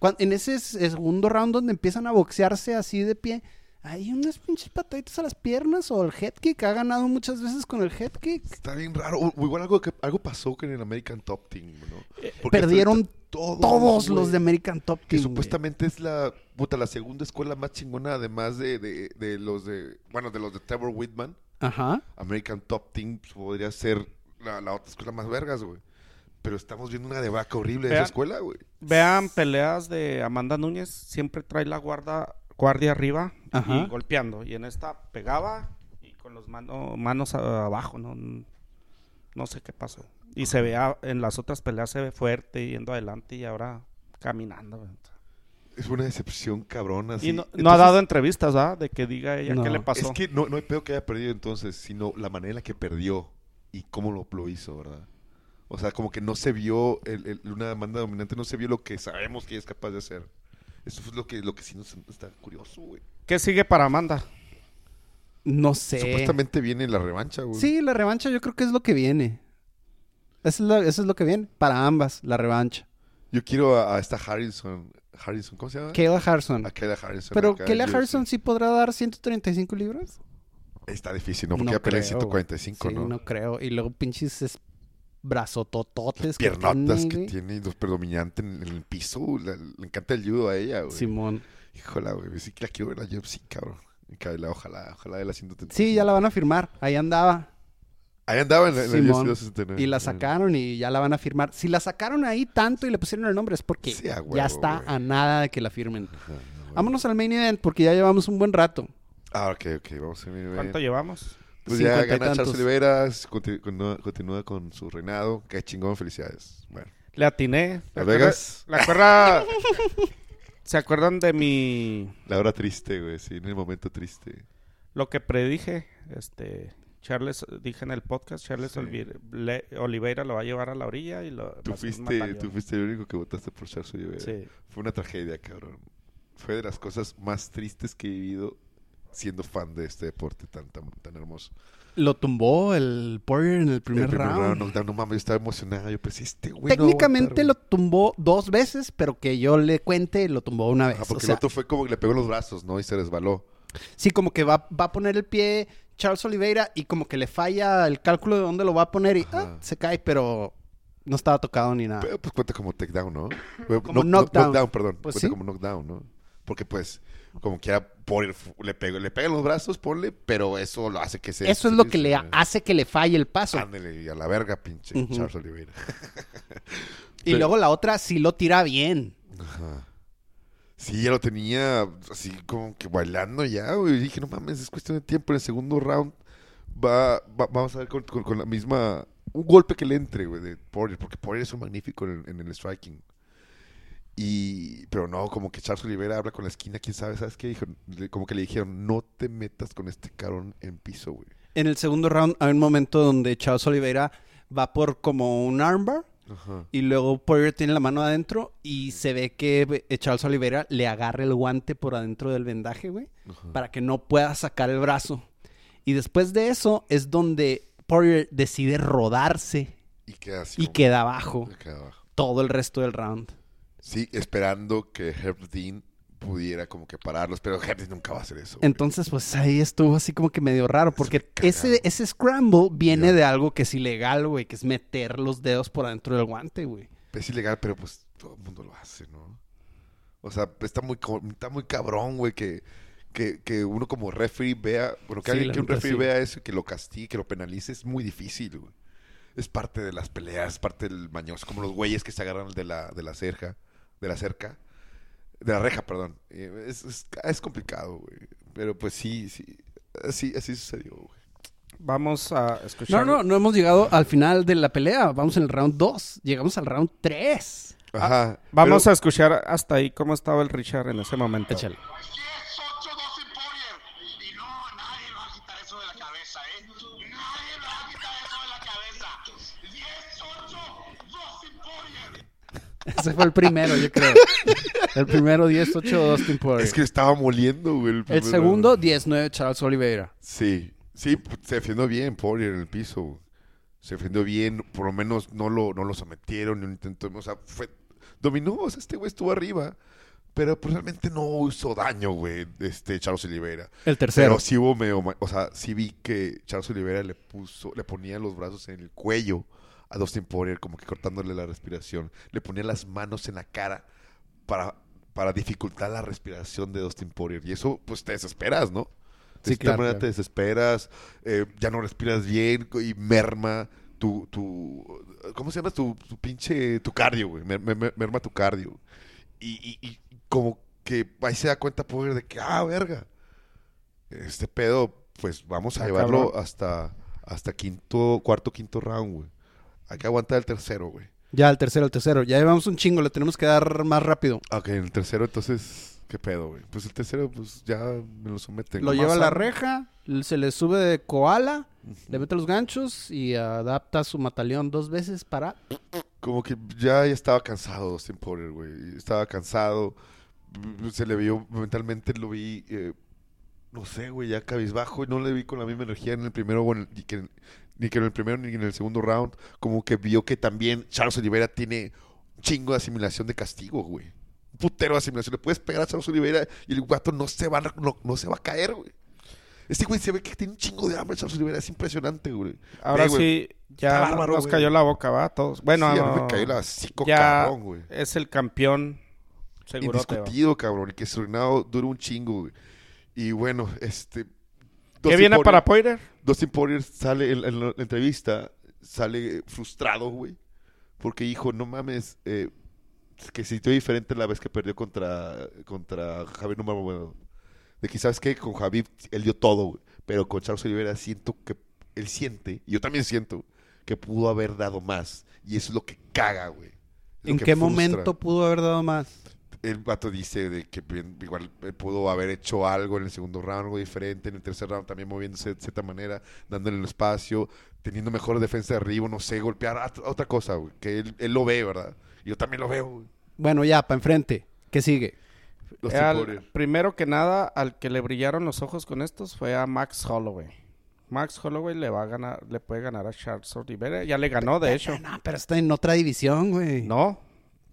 Cuan- En ese segundo round donde empiezan a boxearse así de pie, hay unas pinches pataditas a las piernas o el head kick. Ha ganado muchas veces con el head kick. Está bien raro. O- Igual algo, que, algo pasó con el American Top Team, ¿no? Porque Perdieron todos, los de American Top Team. Que supuestamente es la, puta, la segunda escuela más chingona, además de, de, de los de, bueno, de los de Trevor Whitman. Ajá. American Top Team podría ser la, la otra escuela más vergas, güey. Pero estamos viendo una debacle horrible de esa escuela, güey. Vean peleas de Amanda Núñez, siempre trae la guarda, guardia arriba Ajá. y golpeando. Y en esta pegaba y con los mano- manos abajo, ¿no? No sé qué pasó. Y se vea, en las otras peleas se ve fuerte, yendo adelante y ahora caminando. Es una decepción cabrona. así. Y no, no ha dado entrevistas. De que diga ella No. qué le pasó. Es que no, no hay pedo que haya perdido entonces, sino la manera en la que perdió y cómo lo, lo hizo, ¿verdad? O sea, como que no se vio, el, el- una demanda dominante no se vio lo que sabemos que ella es capaz de hacer. Eso es lo que, lo que sí nos está curioso, güey. ¿Qué sigue para Amanda? No sé. Supuestamente viene la revancha, güey. Sí, la revancha yo creo que es lo que viene. Eso es lo, eso es lo que viene. Para ambas, la revancha. Yo quiero a, a esta Harrison. Harrison, ¿cómo se llama? Kayla Harrison. A Kayla Harrison. Pero Kayla. Harrison sí podrá dar 135 libras. Está difícil, ¿no? Porque ya pelea en creo, 145, sí, ¿no? no creo. Y luego pinches es- brazotototes. que Piernotas tiene, que tiene y los predominante en, el piso. Le, le encanta el judo a ella, güey. Simón. Híjola, güey. Sí que la quiero ver la UFC, cabrón. Kayla, ojalá, ojalá de la 135. Sí, ya la van a firmar. Ahí andaba. Ahí andaba en, la- en la Simón. UFC 269. Y la sacaron y ya la van a firmar. Si la sacaron ahí tanto y le pusieron el nombre es porque Sí, ya está güey. a nada de que la firmen. Ajá. Vámonos al main event porque ya llevamos un buen rato. Ah, ok, ok. Vamos a ver. ¿Cuánto llevamos? Pues ya gana Charles tantos. Oliveira, conti- continúa, continúa con su reinado. Qué chingón, felicidades. Bueno, Le atiné. Las ¿Le Vegas. ¿Le acuerda? ¿Se acuerdan de mi... la hora triste, güey, sí, en el momento triste. Lo que predije, este... Charles, dije en el podcast, Charles Sí. Oliveira lo va a llevar a la orilla y lo Tú fuiste, tú fuiste el único que votaste por Charles Oliveira. Sí. Fue una tragedia, cabrón. Fue de las cosas más tristes que he vivido siendo fan de este deporte tan, tan, tan hermoso. Lo tumbó el Poirier en el primer, El primer round. knockdown, no mames, yo estaba emocionado. Yo pensé, este güey. Técnicamente lo tumbó dos veces, pero que yo le cuente, lo tumbó una vez. Ajá, O porque sea, el otro fue como que le pegó los brazos, ¿no? Y se resbaló. Sí, como que va, va a poner el pie Charles Oliveira y como que le falla el cálculo de dónde lo va a poner y ah, se cae, pero no estaba tocado ni nada. Pero pues cuenta como takedown, ¿no? [LAUGHS] Como No- no- knockdown. perdón. Pues cuenta sí. como knockdown, ¿no? Porque pues, como quiera, por el- le, pega, le pega en los brazos, ponle, pero eso lo hace que se... Eso es lo que le hace que le falle el paso. Ándale, y a la verga, pinche. Charles Oliveira. y luego la otra sí lo tira bien. Ajá. Sí, ya lo tenía así como que bailando ya, güey. Y dije, no mames, es cuestión de tiempo. En el segundo round va, va- vamos a ver con, con- con la misma... Un golpe que le entre, güey, de Poirier. Porque Poirier es un magnífico en, en el striking. Y... Pero no, como que Charles Oliveira habla con la esquina, quién sabe, ¿sabes qué? Dijo, como que le dijeron, no te metas con este carón en piso, güey. En el segundo round hay un momento donde Charles Oliveira va por como un armbar Ajá. y luego Poirier tiene la mano adentro y se ve que eh, Charles Oliveira le agarra el guante por adentro del vendaje, güey, Ajá. para que no pueda sacar el brazo. Y después de eso es donde Poirier decide rodarse Y queda así. y como- queda abajo queda abajo. todo el resto del round. Sí, esperando que Herb Dean pudiera como que pararlos, pero Herb Dean nunca va a hacer eso. güey. Entonces, pues ahí estuvo así como que medio raro, porque ese, ese scramble viene de algo que es ilegal, güey, que es meter los dedos por adentro del guante, güey. Es ilegal, pero pues todo el mundo lo hace, ¿no? O sea, está muy, está muy cabrón, güey, que, que, que uno como referee vea, bueno, que, Sí, alguien, que un referee sí. vea eso y que lo castigue, que lo penalice, es muy difícil, güey. Es parte de las peleas, es parte del mañoso, como los güeyes que se agarran de la, de la cerca, de la cerca, de la reja, perdón. Es, es, es complicado, güey. Pero pues sí, sí, así, así sucedió, güey. Vamos a No, escuchar. no, no hemos llegado al final de la pelea. Vamos en el round 2. Llegamos al round 3. Ajá. Vamos Pero- a escuchar hasta ahí cómo estaba el Richard en ese momento. Échale. Ese fue el primero, yo creo. El primero 10-8 Dustin Poirier. Es que estaba moliendo, güey. El segundo 10-9 Charles Oliveira. Sí, sí, se defendió bien Poirier en el piso. güey. Se defendió bien, por lo menos no lo, no lo sometieron, ni un intento, o sea, fue, dominó, o sea, este güey estuvo arriba, pero pues, realmente no hizo daño, güey, este Charles Oliveira. El tercero. Pero sí hubo medio, o sea, sí vi que Charles Oliveira le puso, le ponía los brazos en el cuello a Dustin Poirier, como que cortándole la respiración. Le ponía las manos en la cara para, para dificultar la respiración de Dustin Poirier. Y eso, pues, te desesperas, ¿no? De Sí, esta claro, manera claro. te desesperas, eh, ya no respiras bien y merma tu, tu ¿cómo se llama? Tu, tu pinche, tu cardio, güey. Mer- mer- merma tu cardio. Y, y- y como que ahí se da cuenta Poirier de que, ah, verga, este pedo, pues vamos a Ah, llevarlo cabrón. hasta, hasta quinto, cuarto, quinto round, güey. Hay que aguantar el tercero, güey. Ya, el tercero, el tercero. Ya llevamos un chingo, le tenemos que dar más rápido. Ok, en el tercero, entonces, ¿qué pedo, güey? Pues el tercero, pues ya me lo someten. Lo lleva a la reja, se le sube de koala, le mete los ganchos y adapta su mataleón dos veces para... Como que ya, ya estaba cansado Dustin Poirier, güey. Estaba cansado. Mm, Se le vio, mentalmente lo vi, eh, no sé, güey, ya cabizbajo. Y no le vi con la misma energía en el primero, o en el- que, ni que en el primero ni en el segundo round. Como que vio que también Charles Oliveira tiene un chingo de asimilación de castigo, güey. Un putero de asimilación. Le puedes pegar a Charles Oliveira y el guato no se va, a- no, no se va a caer, güey. Este güey se ve que tiene un chingo de hambre, Charles Oliveira. Es impresionante, güey. Ahora Ve, güey, sí, ya Está bárbaro, nos güey. cayó la boca, ¿va? Todos. Bueno, sí, a mí me no, cayó la hocico ya cabrón, güey. es el campeón segurote, ¿va? Indiscutido, cabrón. Y que su reinado dura un chingo, güey. Y bueno, este... ¿Qué viene Poirier- para Poirier? Dustin Poirier sale en, en la entrevista, sale frustrado, güey. Porque dijo, no mames, eh, que se sintió diferente la vez que perdió contra, contra Javier Nurmagomedov. De que, ¿sabes qué? Con Javier él dio todo, güey. Pero con Charles Oliveira siento que él siente, y yo también siento, que pudo haber dado más. Y eso es lo que caga, güey. ¿En qué frustra. momento pudo haber dado más? El vato dice de que igual él pudo haber hecho algo en el segundo round, algo diferente, en el tercer round también moviéndose de cierta manera, dándole el espacio, teniendo mejor defensa de arriba, no sé, golpear a- otra cosa, güey, que él, él lo ve, ¿verdad? Yo también lo veo, güey. Bueno, ya, para enfrente. ¿Qué sigue? Los Al- primero que nada, al que le brillaron los ojos con estos fue a Max Holloway. Max Holloway le va a ganar, le puede ganar a Charles Oliveira. Ya le ganó, de hecho. No, pero está en otra división, güey. No,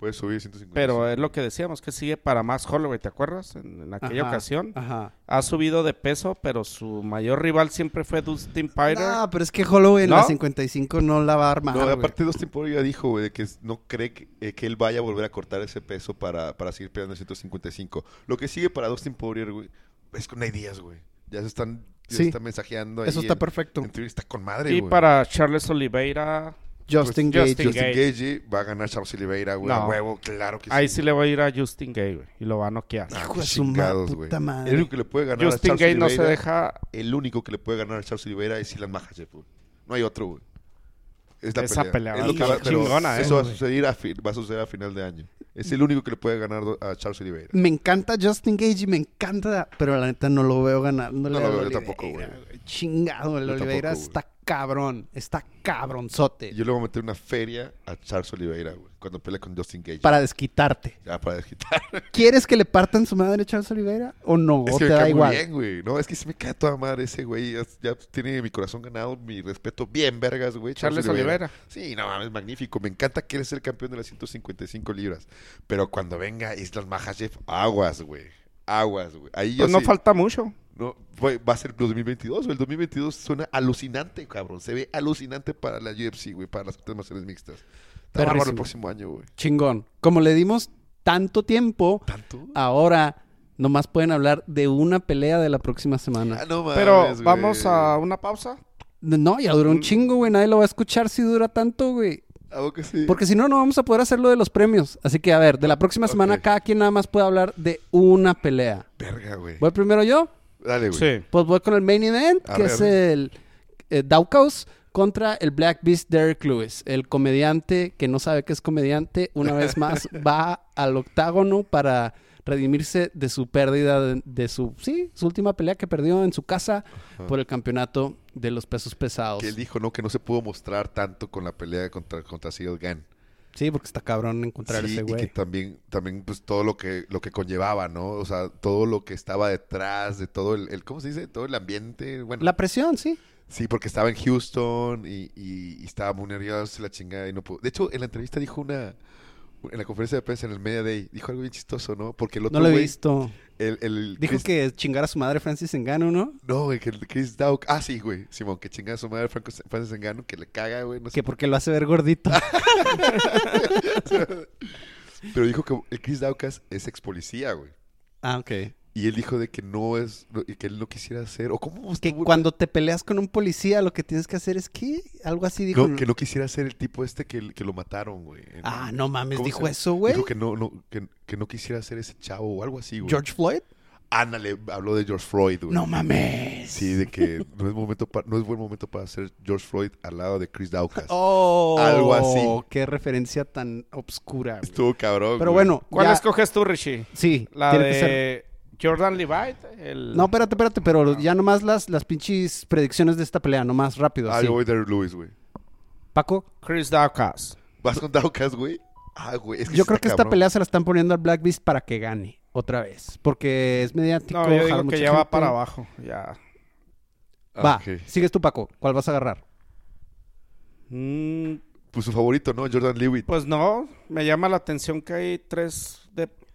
Puede subir 150. pero es lo que decíamos, que sigue para Max Holloway, ¿te acuerdas? En, en aquella Ajá, ocasión. Ajá. Ha subido de peso, pero su mayor rival siempre fue Dustin Poirier. No, pero es que Holloway en la 55 no la va a armar, No, aparte Dustin Poirier ya dijo, güey, que no cree que, eh, que él vaya a volver a cortar ese peso para, para seguir peleando en 155. Lo que sigue para Dustin Poirier, güey, es con ideas, güey. Ya se están, ya Sí. se están mensajeando ahí. Eso está en- perfecto. En está con madre, y güey. para Charles Oliveira, Justin Pues, Gage. Justin Justin Gage. Gage va a ganar Charles Oliveira, güey. No. A huevo, claro que ahí sí. sí le voy a ir a Justin Gay, güey, y lo va a noquear. Ah, Hijo de su puta madre. El único que le puede ganar a Justin Charles Gay no se Oliveira, deja... El único que le puede ganar a Charles Oliveira es Ilan Makhachev, güey. No hay otro, güey. Es la Esa pelea. pelea Es lo pero chingona, ¿eh? Eso va a suceder a, fin- va a suceder a final de año. Es el único que le puede ganar a Charles Oliveira. Me encanta Justin Gage y me encanta, pero la neta no lo veo ganar. No, lo veo yo tampoco, güey. Chingado, el Yo Oliveira tampoco, está cabrón. Está cabronzote. Yo le voy a meter una feria a Charles Oliveira, güey. Cuando pelee con Justin Gage. Para desquitarte. Ya, para desquitar. [LAUGHS] ¿Quieres que le partan su madre a Charles Oliveira? ¿O no? Es ¿O que te me da cae muy igual? bien, güey. No, es que sí me cae toda madre ese güey. Ya, ya tiene mi corazón ganado, mi respeto bien vergas, güey. Charles Oliveira. Sí, no, es magnífico. Me encanta que él es el campeón de las 155 libras. Pero cuando venga Islas Makhachev, aguas, güey. Aguas, güey. Ahí yo Pues no sí- falta mucho. no, va a ser el 2022, güey. El 2022 suena alucinante, cabrón. Se ve alucinante para la UFC, güey. Para las artes marciales mixtas. Está bárbaro el próximo año, güey. Chingón. Como le dimos tanto tiempo, ¿Tanto? ahora nomás pueden hablar de una pelea de la próxima semana. Ah, no mames, Pero güey. vamos a una pausa. No, ya duró un chingo, güey. Nadie lo va a escuchar si dura tanto, güey. ¿A que sí? Porque si no, no vamos a poder hacer lo de los premios. Así que, a ver, de la próxima semana, cada quien nada más puede hablar de una pelea. Verga, güey. ¿Voy primero yo? Dale, güey. Sí. Pues voy con el main event, que es el eh, Daukaus contra el Black Beast Derek Lewis. El comediante que no sabe que es comediante, una vez más [LAUGHS] va al octágono para redimirse de su pérdida de, de su, sí, su última pelea que perdió en su casa por el campeonato de los pesos pesados. Que él dijo, ¿no? Que no se pudo mostrar tanto con la pelea contra, contra Cyril Gann. Sí, porque está cabrón encontrar Sí, ese y que güey. también, también pues todo lo que, lo que conllevaba, ¿no? O sea, todo lo que estaba detrás de todo el, el- ¿cómo se dice? Todo el ambiente, bueno. La presión, sí. Sí, porque estaba en Houston y, y- y estaba muy nervioso, la chingada, y no pudo. De hecho, en la entrevista dijo una, en la conferencia de prensa en el Media Day, dijo algo bien chistoso, ¿no? Porque el otro No lo he güey, visto. el, el Dijo Chris- que chingar a su madre Francis Engano, ¿no? No, güey, que el Chris Dawk, ah, sí, güey, Simón, que chinga a su madre Franco, Francis Engano, que le caga, güey, no sé Que porque lo hace ver gordito. [LAUGHS] Pero dijo que el Chris Daukas es ex policía, güey. ah, ok. Y él dijo de que no es, que él no quisiera hacer, o cómo Que estuvo- cuando te peleas con un policía, lo que tienes que hacer es que algo así dijo. no, que no quisiera ser el tipo este que, que lo mataron, güey. Ah, no mames, ¿cómo dijo se- eso, güey. Dijo que no, no, que, que no quisiera ser ese chavo o algo así, güey. George Floyd. Ándale, habló de George Floyd, güey. No mames. Sí, de que no es momento pa- no es buen momento para ser George Floyd al lado de Chris Daukas. Oh, Algo así. Qué referencia tan obscura. güey. Estuvo cabrón. Pero güey. bueno, ¿Cuál ya- escoges tú, Richie? Sí, La tiene que ser. Jordan Levite. El... No, espérate, espérate, pero ya nomás las, las pinches predicciones de esta pelea, nomás rápido. Ah, así. yo voy Lewis, güey. Paco, Chris Daukas. ¿Vas con Daukas, güey? Ah, güey. es que yo creo que esta pelea se la están poniendo al Black Beast para que gane otra vez. Porque es mediático. No, yo digo que ya va para abajo. Ya. Ah, Va, ok. sigues tú, Paco. ¿Cuál vas a agarrar? Mm, Pues su favorito, ¿no? Jordan Lewitt. pues no, me llama la atención que hay tres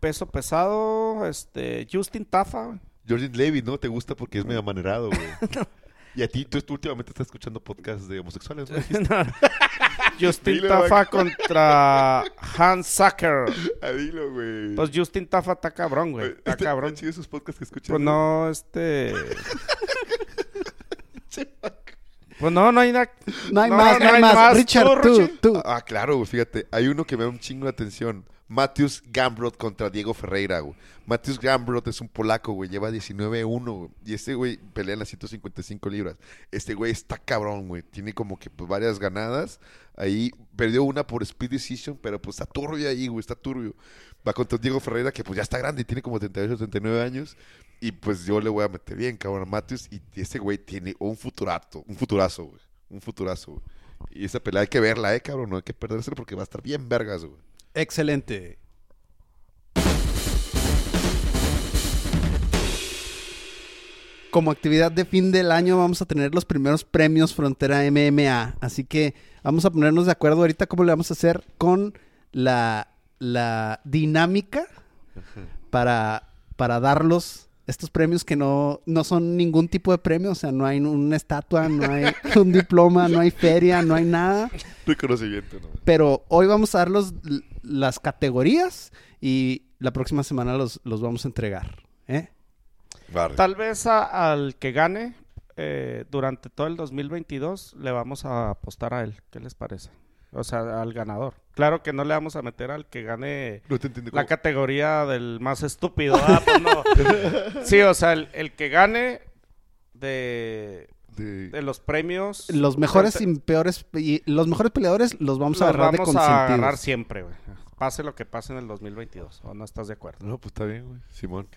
peso pesado. Este, Justin Tafa. güey. Jordan Lewitt, ¿no? Te gusta porque es medio amanerado, güey. [LAUGHS] Y a ti, tú, tú últimamente estás escuchando podcasts de homosexuales, ¿no? [LAUGHS] [LAUGHS] Justin Dile, Tafa contra Hans Zucker. Ah, dilo, güey. Pues Justin Tafa está cabrón, güey. Está Está cabrón. chido esos podcasts que escuchas. Pues no, este. Pues no, no hay nada. No hay No, más, no no hay hay más. más. Richard, ¿Tú, tú, Richie? tú. Ah, claro, güey, fíjate. Hay uno que me da un chingo de atención. Matthews Gambrot contra Diego Ferreira, güey. Matthews Gambrot es un polaco, güey. Lleva 19-1, güey. Y este güey pelea en las 155 libras. Este güey está cabrón, güey. Tiene como que pues, varias ganadas. Ahí perdió una por speed decision, pero pues está turbio ahí, güey. Está turbio. Va contra Diego Ferreira, que pues ya está grande. Tiene como 38, 39 años. Y pues yo le voy a meter bien, cabrón, a Matthews. Y este güey tiene un futurato. Un futurazo, güey. Un futurazo, güey. Y esa pelea hay que verla, eh, cabrón. No hay que perdérsela porque va a estar bien vergas, güey. Excelente. Como actividad de fin del año vamos a tener los primeros premios Frontera MMA. Así que vamos a ponernos de acuerdo ahorita cómo le vamos a hacer con la, la dinámica para, para darlos estos premios que no, no son ningún tipo de premio. O sea, no hay una estatua, no hay [LAUGHS] un diploma, no hay feria, no hay nada. Reconocimiento, ¿no? Pero hoy vamos a dar los, l- las categorías y la próxima semana los, los vamos a entregar. ¿eh? Tal vez a- al que gane eh, durante todo el 2022 le vamos a apostar a él. ¿Qué les parece? O sea, al ganador. Claro que no le vamos a meter al que gane No te entiendo la cómo- categoría del más estúpido. Ah, pues no. [LAUGHS] Sí, o sea, el, el que gane de, de- de los premios. Los mejores Frente- y peores y los mejores peleadores los vamos a los agarrar de vamos a consentidos. agarrar siempre, güey. Pase lo que pase en el 2022. ¿O no estás de acuerdo? No, pues está bien, güey. Simón.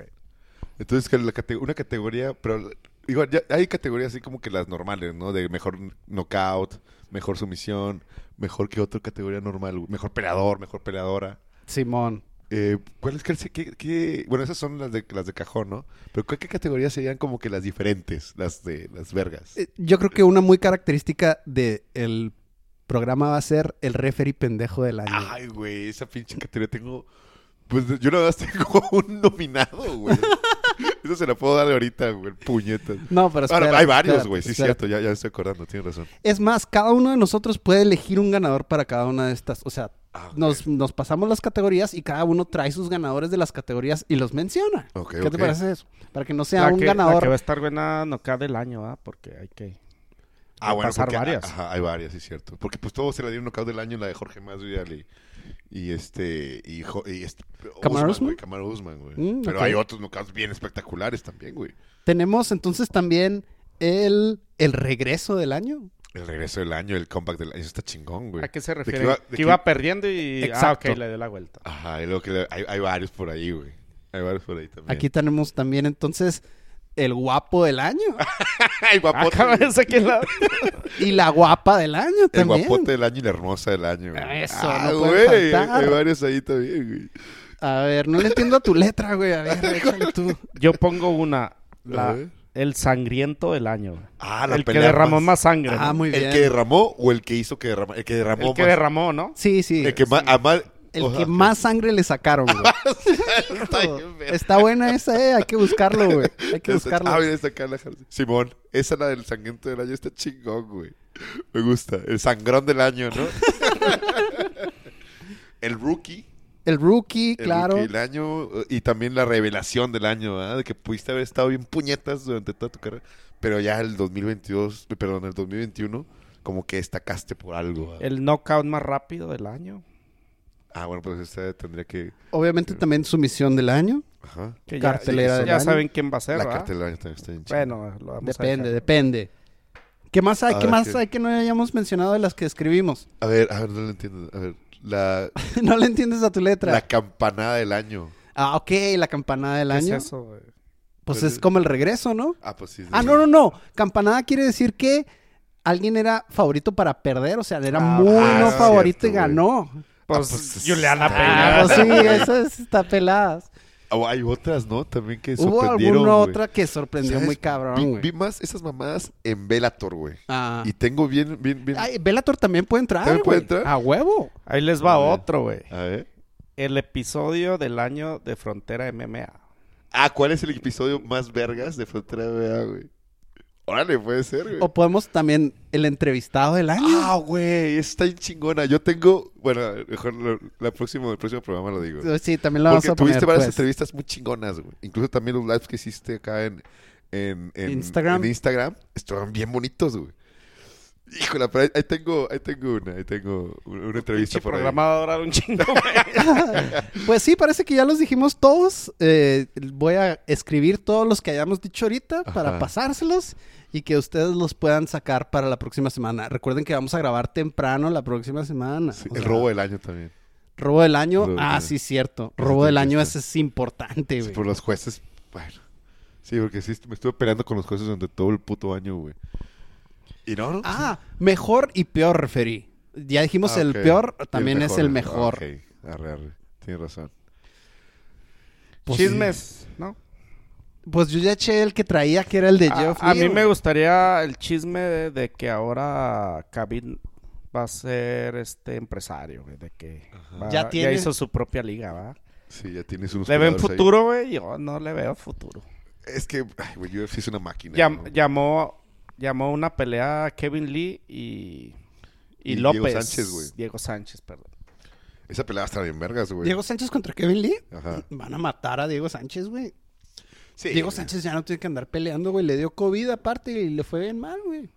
Entonces, que la cate- una categoría, pero igual, ya hay categorías así como que las normales, ¿no? De mejor knockout, mejor sumisión, mejor que otra categoría normal, mejor peleador, mejor peleadora. Simón. Eh, ¿Cuál es que qué, qué- Bueno, esas son las de las de cajón, ¿no? Pero ¿qué, qué categorías serían como que las diferentes, las de las vergas? Eh, Yo creo que una muy característica del programa va a ser el referee pendejo del año. Ay, güey, esa pinche categoría tengo. Pues yo nada más [LAUGHS] tengo un nominado, güey. [LAUGHS] Eso se la puedo dar ahorita, güey, puñetas. No, pero Ahora, espérate, hay varios, güey, sí, espérate. cierto, ya, ya estoy acordando, tienes razón. Es más, cada uno de nosotros puede elegir un ganador para cada una de estas. O sea, Ah, nos, nos pasamos las categorías y cada uno trae sus ganadores de las categorías y los menciona. ¿Qué te parece eso? Para que no sea La un que, la ganador. que va a estar buena no cada del año, ¿ah? Porque hay que Ah, bueno, pasar porque- varias. Ajá, hay varias, sí, cierto. Porque pues todos se la dieron knockout del año, la de Jorge Masvidal y, y este, y, Jo- y este, ¿Kamaru Usman, Usman? güey, Kamaru Usman, güey. Mm, Pero hay otros knockouts bien espectaculares también, güey. Tenemos entonces también el, el regreso del año. El regreso del año, el comeback del año, eso está chingón, güey. ¿A qué se ¿De qué refiere? iba- de que iba perdiendo y... Exacto. Ah, ok, le dio la vuelta. Ajá, y luego que le- hay, hay varios por ahí, güey. Hay varios por ahí también. Aquí tenemos también entonces el guapo del año [LAUGHS] Ah, guapote. la... [LAUGHS] y la guapa del año el también. guapote del año y la hermosa del año, güey. Eso, Ah, no puede güey, faltar. Hay varios ahí también, güey. A ver, no le entiendo a tu letra, güey. A ver, [LAUGHS] échale tú. Yo pongo una... A La, ver. El sangriento del año. güey. Ah, la el que derramó más sangre. Ah, ¿no? muy bien. ¿El que derramó o el que hizo que derramó? El que derramó El que más. derramó, ¿no? Sí, sí. El que más... a más- El o sea, que más sangre le sacaron, güey. [LAUGHS] Está bien, verga. Está buena esa, eh. Hay que buscarlo, güey. Hay que Esa- buscarlo. Ah, mira, la Jarci- Simón, esa la del sangriento del año está chingón, güey. Me gusta. El sangrón del año, ¿no? [LAUGHS] el rookie. El rookie, El claro. rookie del año. eh, Y también la revelación del año, ¿verdad? De que pudiste haber estado bien puñetas durante toda tu carrera. Pero ya el 2022, eh, perdón, el 2021, como que destacaste por algo. ¿verdad? El knockout más rápido del año. Ah, bueno, pues esta tendría que... Obviamente también su misión del año. Ajá. Que ya, Cartelera ya del año. saben quién va a ser, La ¿verdad? cartelera del año también está bien. Bueno, lo vamos a Depende, dejar. depende. ¿Qué más hay? A ¿Qué ver, más hay que no hayamos mencionado de las que escribimos? A ver, a ver, no lo entiendo. A ver, la, [LAUGHS] no le entiendes a tu letra. la campanada del año. Ah, ok, la campanada del ¿Qué año. es eso, güey? Pues Pues es es- como el regreso, ¿no? Ah, pues sí. sí, Ah, sí. no, no, no. Campanada quiere decir que alguien era favorito para perder. O sea, era Ah, muy ah, no es favorito cierto, y ganó. Pues, pues, Juliana ah, Peña. Ah, pues sí, esas está peladas. Oh, hay otras, ¿no? También que Hubo sorprendieron, alguna otra que sorprendió ¿Sabes? muy cabrón, güey. vi más esas mamadas en Bellator, güey. Ah. Y tengo bien, bien, bien... Ay, Bellator también puede entrar, ¿También puede entrar? A huevo. Ahí les va otro, güey. A ver. El episodio del año de Frontera MMA. Ah, ¿cuál es el episodio más vergas de Frontera BA, güey? Órale, puede ser, güey. O podemos también el entrevistado del año. Ah, güey, está bien chingona. Yo tengo... Bueno, mejor lo- la próxima, el próximo programa lo digo. Sí, también lo vamos a poner, tuviste varias pues. entrevistas muy chingonas, güey. Incluso también los lives que hiciste acá en, en, en- Instagram. en Instagram estuvieron bien bonitos, güey. Híjole, pero ahí, tengo, ahí tengo una, ahí tengo una, entrevista por ahí. programa va a durar un chingo, [LAUGHS] güey. [LAUGHS] Pues sí, parece que ya los dijimos todos. Eh, voy a escribir todos los que hayamos dicho ahorita para pasárselos y que ustedes los puedan sacar para la próxima semana. Recuerden que vamos a grabar temprano la próxima semana. Sí, el sea, robo del año también. robo del año. Robo ah, sí, cierto. Robo del año, ese es importante, Sí, güey. por los jueces, bueno. Sí, porque sí, me estuve peleando con los jueces durante todo el puto año, güey. Y no, no. Ah, mejor y peor referí. Ya dijimos Ah, el peor, también es el mejor. Ok, arre, arre. Tienes razón. Pues sí. Chismes, ¿no? Pues yo ya eché el que traía, que era el de Jeff a mí me gustaría el chisme de, de que ahora Khabib va a ser este empresario, güey, de que va- Ya tiene- hizo su propia liga, ¿va? Sí, ya tienes unos ¿Le ven ahí. futuro, güey? Yo no le veo futuro. Es que, ay, güey, UFC es una máquina. Llam- ¿no? llamó, llamó una pelea a Kevin Lee y, y, Y Diego López. Sánchez, güey. Diego Sánchez, perdón. Esa pelea va a estar bien vergas, güey. Diego Sánchez contra Kevin Lee. Ajá. Van a matar a Diego Sánchez, güey. Sí, Diego güey. Sánchez ya no tiene que andar peleando, güey. Le dio COVID aparte y le fue bien mal, güey.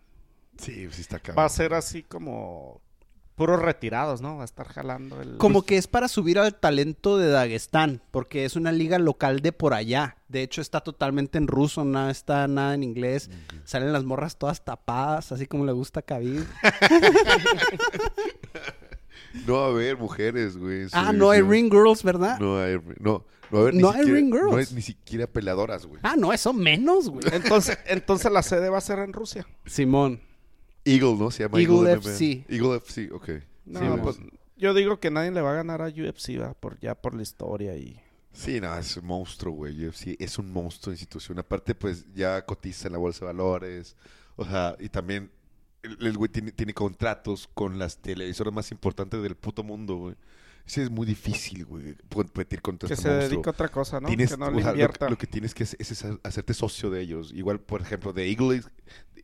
Sí, sí está cabrón. Va a ser así como puros retirados, ¿no? Va a estar jalando el... Como que es para subir al talento de Dagestán, porque es una liga local de por allá. De hecho, está totalmente en ruso, no está nada en inglés. Salen las morras todas tapadas, así como le gusta a Khabib. [LAUGHS] No va a haber mujeres, güey. ah, no hay ring girls, ¿verdad? No hay, no, no va a haber ni No hay siquiera, ring girls. No hay ni siquiera peleadoras, güey. Ah, no, eso menos, güey. Entonces, entonces la sede va a ser en Rusia. Simón. Eagle, ¿no? Se llama Eagle MMA. FC. Eagle FC, ok. No, Sí, pues yo digo que nadie le va a ganar a UFC, va, por ya por la historia y Sí, no, es un monstruo, güey. UFC es un monstruo de institución. Aparte, pues, ya cotiza en la bolsa de valores. O sea, y también el güey tiene, tiene contratos con las televisoras más importantes del puto mundo, güey. Sí, es muy difícil, güey, competir contra que este se monstruo. dedique a otra cosa, ¿no? Tienes- que no o le sea, lo, lo que tienes que hacer es hacerte socio de ellos. Igual, por ejemplo, de Eagle,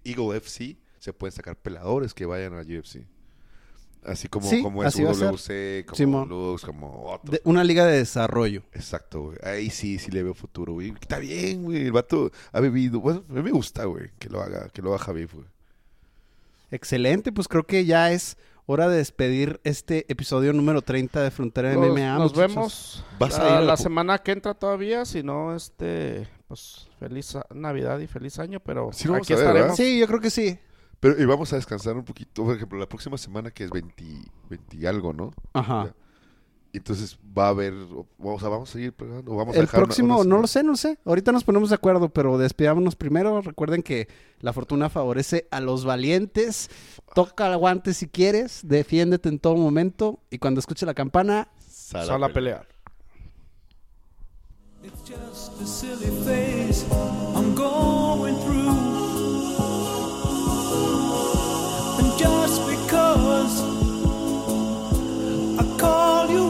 Eagle FC se pueden sacar peladores que vayan a UFC. Así como, Sí, como es así va a ser. WC, como Simón. Lux, como otros. De- una liga de desarrollo. Exacto, güey. Ahí sí, sí le veo futuro, güey. Está bien, güey. El vato ha vivido. Bueno, a mí me gusta, güey, que lo haga, que lo haga Javier, güey. Excelente, pues creo que ya es hora de despedir este episodio número 30 de Frontera Nos, MMA. nos muchachos. vemos ¿Vas a la, ir a la la pu- semana que entra todavía, si no, este, pues feliz Navidad y feliz año, pero Sí aquí a ver, estaremos. ¿verdad? Sí, yo creo que sí. Pero y vamos a descansar un poquito. Por ejemplo, la próxima semana que es 20, 20 y algo, ¿no? Ajá. Ya. Entonces va a haber, o, o sea, vamos a seguir pegando, o vamos a El dejar una- próximo, no lo sé, no lo sé. Ahorita nos ponemos de acuerdo, pero despidámonos primero. Recuerden que la fortuna favorece a los valientes. Toca el guante si quieres, defiéndete en todo momento y cuando escuche la campana, Sal a Sal a pelear. pelear. It's just a silly phase I'm going call you